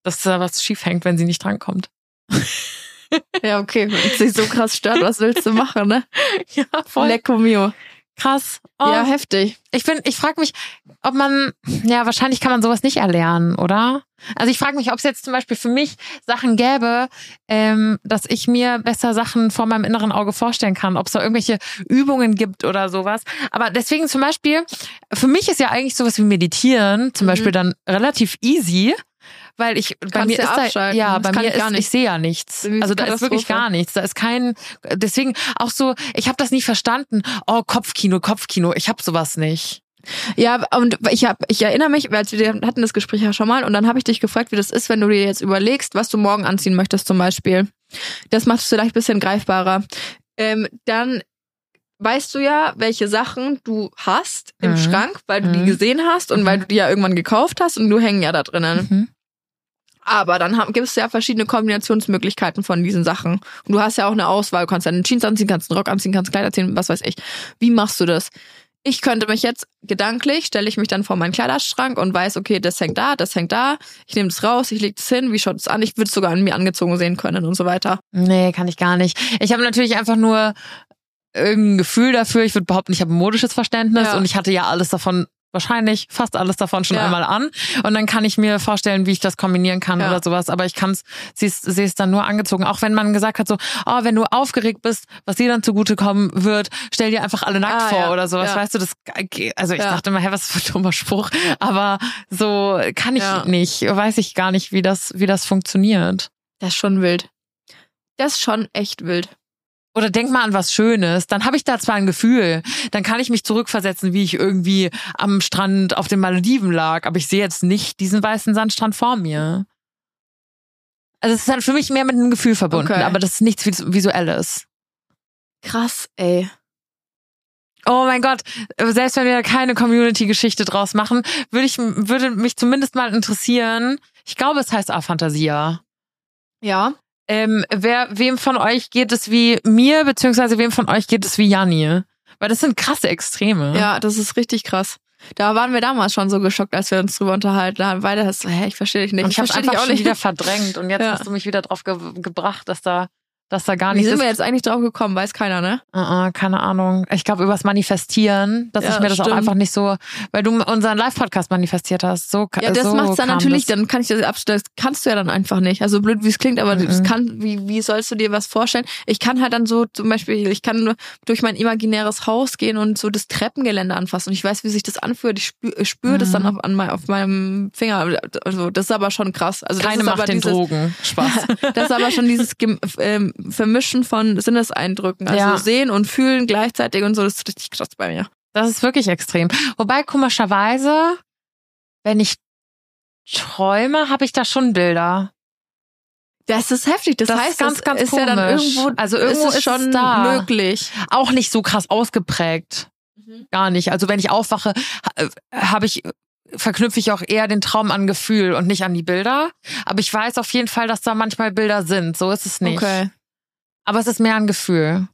dass da was schief hängt, wenn sie nicht drankommt. Ja, okay. Wenn es dich so krass stört, was willst du machen, ne? Ja, voll. Lecco mio. krass. Oh, Ja, heftig. ich bin, ich frage mich, ob man, ja, wahrscheinlich kann man sowas nicht erlernen, oder? Also ich frage mich, ob es jetzt zum Beispiel für mich Sachen gäbe, ähm, dass ich mir besser Sachen vor meinem inneren Auge vorstellen kann, ob es da irgendwelche Übungen gibt oder sowas. Aber deswegen zum Beispiel, für mich ist ja eigentlich sowas wie Meditieren zum Mhm. Beispiel dann relativ easy. Weil ich bei Kannst mir ja ist da, abschalten. ja, Das bei kann mir ist nicht. ich sehe ja nichts. Also da ist wirklich gar nichts. Da ist kein deswegen auch so, ich habe das nie verstanden. Oh, Kopfkino, Kopfkino, ich habe sowas nicht. Ja, und ich hab, ich erinnere mich, als wir hatten das Gespräch ja schon mal, und dann habe ich dich gefragt, wie das ist, wenn du dir jetzt überlegst, was du morgen anziehen möchtest zum Beispiel. Das macht es vielleicht ein bisschen greifbarer. Ähm, dann weißt du ja, welche Sachen du hast im Mhm. Schrank, weil du die Mhm. gesehen hast und Mhm. weil du die ja irgendwann gekauft hast und du hängen ja da drinnen. Aber dann gibt es ja verschiedene Kombinationsmöglichkeiten von diesen Sachen. Und du hast ja auch eine Auswahl. Du kannst ja einen Jeans anziehen, kannst einen Rock anziehen, kannst Kleider anziehen, was weiß ich. Wie machst du das? Ich könnte mich jetzt gedanklich, stelle ich mich dann vor meinen Kleiderschrank und weiß, okay, das hängt da, das hängt da. Ich nehme das raus, ich lege das hin, wie schaut es an? Ich würde es sogar an mir angezogen sehen können und so weiter. Nee, kann ich gar nicht. Ich habe natürlich einfach nur irgendein Gefühl dafür. Ich würde behaupten, ich habe ein modisches Verständnis Ja. und ich hatte ja alles davon, wahrscheinlich fast alles davon schon Ja. einmal an. Und dann kann ich mir vorstellen, wie ich das kombinieren kann Ja. oder sowas. Aber ich kann es, sehe es dann nur angezogen. Auch wenn man gesagt hat, so, oh, wenn du aufgeregt bist, was dir dann zugutekommen wird, stell dir einfach alle nackt Ah, vor ja. oder sowas. Weißt du, das, also ich dachte immer, hä, was für ein dummer Spruch. Aber so kann ich nicht, weiß ich gar nicht, wie das, wie das funktioniert. Das ist schon wild. Das ist schon echt wild. Oder denk mal an was Schönes, dann habe ich da zwar ein Gefühl, dann kann ich mich zurückversetzen, wie ich irgendwie am Strand auf den Malediven lag, aber ich sehe jetzt nicht diesen weißen Sandstrand vor mir. Also es ist dann für mich mehr mit einem Gefühl verbunden, Okay. aber das ist nichts Vis- Visuelles. Krass, ey. Oh mein Gott, selbst wenn wir da keine Community-Geschichte draus machen, würde ich würde mich zumindest mal interessieren. Ich glaube, es heißt Aphantasia. Ja. Ähm, wer, wem von euch geht es wie mir, beziehungsweise wem von euch geht es wie Janni? Weil das sind krasse Extreme. Ja, das ist richtig krass. Da waren wir damals schon so geschockt, als wir uns drüber unterhalten haben. Hast du, hä, ich verstehe dich nicht. Und ich habe verstehe einfach dich auch schon nicht. wieder verdrängt und jetzt Ja. hast du mich wieder drauf ge gebracht, dass da, dass da gar Wie nichts sind wir jetzt eigentlich drauf gekommen? Weiß keiner, ne? Uh, uh, keine Ahnung. Ich glaube übers Manifestieren, dass Ja, ich mir das auch stimmt. einfach nicht so, weil du unseren Live-Podcast manifestiert hast. So, Ja, das so macht's dann natürlich, Das. dann kann ich das abstellen. Das kannst du ja dann einfach nicht. Also blöd, wie es klingt, aber das Mhm. kann, wie, wie sollst du dir was vorstellen? Ich kann halt dann so, zum Beispiel, ich kann nur durch mein imaginäres Haus gehen und so das Treppengeländer anfassen. Und ich weiß, wie sich das anfühlt. Ich spüre spür das Mhm. dann auf, an mein, auf meinem Finger. Also, das ist aber schon krass. Also, Keine das ist macht aber den dieses, Drogen. Spaß. Das ist aber schon dieses ähm, Vermischen von Sinneseindrücken. Also Ja. sehen und fühlen gleichzeitig und so, das ist richtig krass bei mir. Das ist wirklich extrem. Wobei, komischerweise, wenn ich träume, habe ich da schon Bilder. Das ist heftig. Das, Das ist heißt, ganz, das ganz ist ja dann komisch. irgendwo, Also irgendwo ist es ist schon es da. möglich. Auch nicht so krass ausgeprägt. Gar nicht. Also wenn ich aufwache, ha- habe ich verknüpfe ich auch eher den Traum an Gefühl und nicht an die Bilder. Aber ich weiß auf jeden Fall, dass da manchmal Bilder sind. So ist es nicht. Okay. Aber es ist mehr ein Gefühl.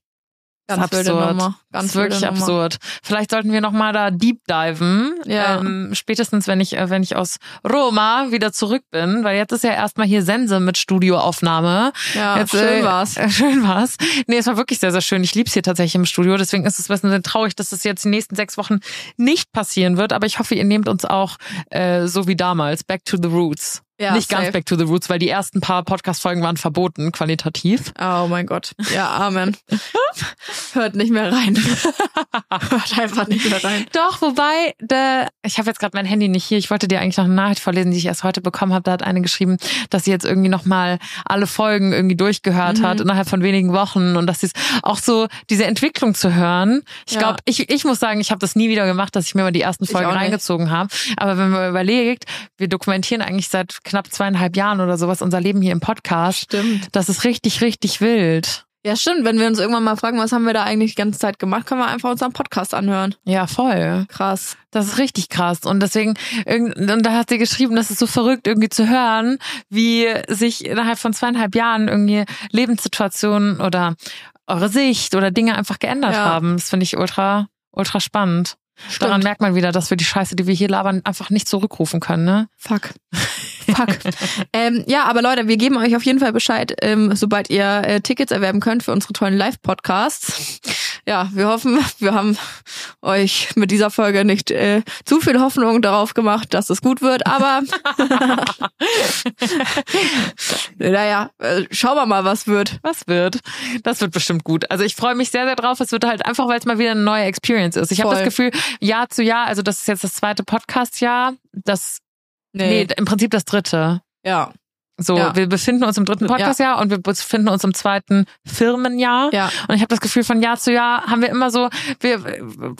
Ganz Das ist wilde absurd. Nummer. Ganz das wirklich Nummer. absurd. Vielleicht sollten wir noch mal da deep diven. Ja. Ähm, spätestens wenn ich äh, wenn ich aus Roma wieder zurück bin, weil jetzt ist ja erstmal hier Sense mit Studioaufnahme. Ja, Jetzt, schön äh, war's. Äh, schön war's. Nee, es war wirklich sehr, sehr schön. Ich lieb's hier tatsächlich im Studio. Deswegen ist es ein bisschen traurig, dass es jetzt die nächsten sechs Wochen nicht passieren wird. Aber ich hoffe, ihr nehmt uns auch äh, so wie damals. Back to the Roots. Ja, nicht ganz safe. Back to the Roots, weil die ersten paar Podcast-Folgen waren verboten, qualitativ. Oh mein Gott. Ja, Amen. Hört nicht mehr rein. Hört einfach nicht mehr rein. Doch, wobei, der, ich habe jetzt gerade mein Handy nicht hier. Ich wollte dir eigentlich noch eine Nachricht vorlesen, die ich erst heute bekommen habe. Da hat eine geschrieben, dass sie jetzt irgendwie nochmal alle Folgen irgendwie durchgehört Mhm. hat innerhalb von wenigen Wochen und dass sie es auch so diese Entwicklung zu hören. Ich Ja. glaube, ich, ich muss sagen, ich habe das nie wieder gemacht, dass ich mir mal die ersten Folgen reingezogen habe. Aber wenn man überlegt, wir dokumentieren eigentlich seit knapp zweieinhalb Jahren oder sowas unser Leben hier im Podcast. Stimmt. Das ist richtig, richtig wild. Ja, stimmt. Wenn wir uns irgendwann mal fragen, was haben wir da eigentlich die ganze Zeit gemacht, können wir einfach unseren Podcast anhören. Ja, voll. Krass. Das ist richtig krass. Und deswegen, und da hat sie geschrieben, das ist so verrückt, irgendwie zu hören, wie sich innerhalb von zweieinhalb Jahren irgendwie Lebenssituationen oder eure Sicht oder Dinge einfach geändert Ja. haben. Das finde ich ultra, ultra spannend. Daran merkt man wieder, dass wir die Scheiße, die wir hier labern, einfach nicht zurückrufen können, ne? Fuck. Fuck. ähm, ja, aber Leute, wir geben euch auf jeden Fall Bescheid, ähm, sobald ihr äh, Tickets erwerben könnt für unsere tollen Live-Podcasts. Ja, wir hoffen, wir haben euch mit dieser Folge nicht äh, zu viel Hoffnung darauf gemacht, dass es gut wird, aber naja, äh, schauen wir mal, was wird. Was wird? Das wird bestimmt gut. Also ich freue mich sehr, sehr drauf. Es wird halt einfach, weil es mal wieder eine neue Experience ist. Ich habe das Gefühl, Jahr zu Jahr, also das ist jetzt das zweite Podcast-Jahr, das, nee. im Prinzip das dritte. Ja. So, Ja. wir befinden uns im dritten Podcastjahr und wir befinden uns im zweiten Firmenjahr. Ja. Und ich habe das Gefühl, von Jahr zu Jahr haben wir immer so, wir,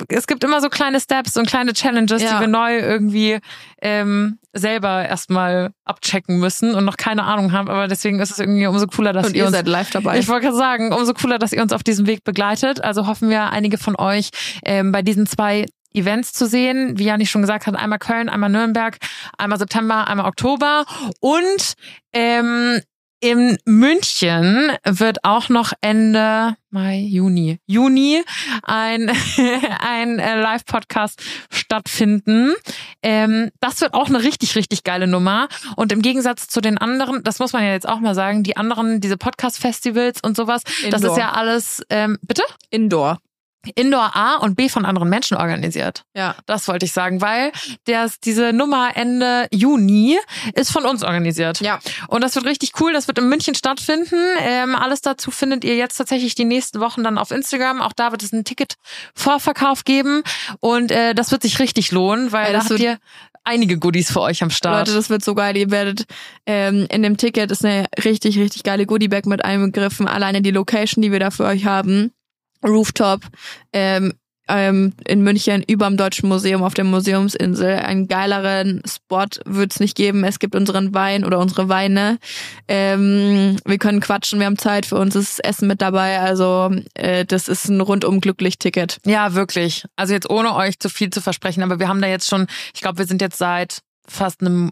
es gibt immer so kleine Steps und kleine Challenges, Ja. die wir neu irgendwie ähm, selber erstmal abchecken müssen und noch keine Ahnung haben. Aber deswegen ist es irgendwie umso cooler, dass Und ihr ihr uns seid live dabei. ich wollte gerade sagen, umso cooler, dass ihr uns auf diesem Weg begleitet. Also hoffen wir, einige von euch ähm, bei diesen zwei Events zu sehen. Wie Jani schon gesagt hat, einmal Köln, einmal Nürnberg, einmal September, einmal Oktober. Und ähm, in München wird auch noch Ende Mai, Juni, Juni ein, ein äh, Live-Podcast stattfinden. Ähm, das wird auch eine richtig, richtig geile Nummer. Und im Gegensatz zu den anderen, das muss man ja jetzt auch mal sagen, die anderen, diese Podcast-Festivals und sowas, das Indoor. ist ja alles, ähm, bitte? Indoor. Indoor A und B von anderen Menschen organisiert. Ja. Das wollte ich sagen, weil das, diese Nummer Ende Juni ist von uns organisiert. Ja. Und das wird richtig cool. Das wird in München stattfinden. Ähm, alles dazu findet ihr jetzt tatsächlich die nächsten Wochen dann auf Instagram. Auch da wird es einen Ticket-Vorverkauf geben. Und äh, das wird sich richtig lohnen, weil Ja, da das habt wird- ihr einige Goodies für euch am Start. Leute, das wird so geil. Ihr werdet ähm, in dem Ticket ist eine richtig, richtig geile Goodiebag mit einbegriffen. Alleine die Location, die wir da für euch haben. Rooftop ähm, ähm, in München überm Deutschen Museum auf der Museumsinsel. Einen geileren Spot wird's nicht geben. Es gibt unseren Wein oder unsere Weine. Ähm, wir können quatschen, wir haben Zeit. Für uns ist Essen mit dabei. Also äh, das ist ein rundum glücklich Ticket. Ja, wirklich. Also jetzt ohne euch zu viel zu versprechen, aber wir haben da jetzt schon, ich glaube, wir sind jetzt seit fast einem,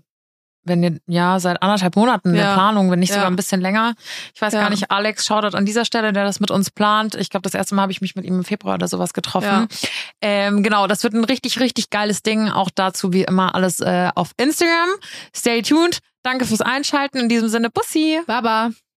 wenn ihr, ja, seit anderthalb Monaten in der. Planung, wenn nicht Ja. sogar ein bisschen länger. Ich weiß Ja. gar nicht, Alex Shoutout an dieser Stelle, der das mit uns plant. Ich glaube, das erste Mal habe ich mich mit ihm im Februar oder sowas getroffen. Ähm, genau, das wird ein richtig, richtig geiles Ding. Auch dazu wie immer alles äh, auf Instagram. Stay tuned. Danke fürs Einschalten. In diesem Sinne, Bussi. Baba.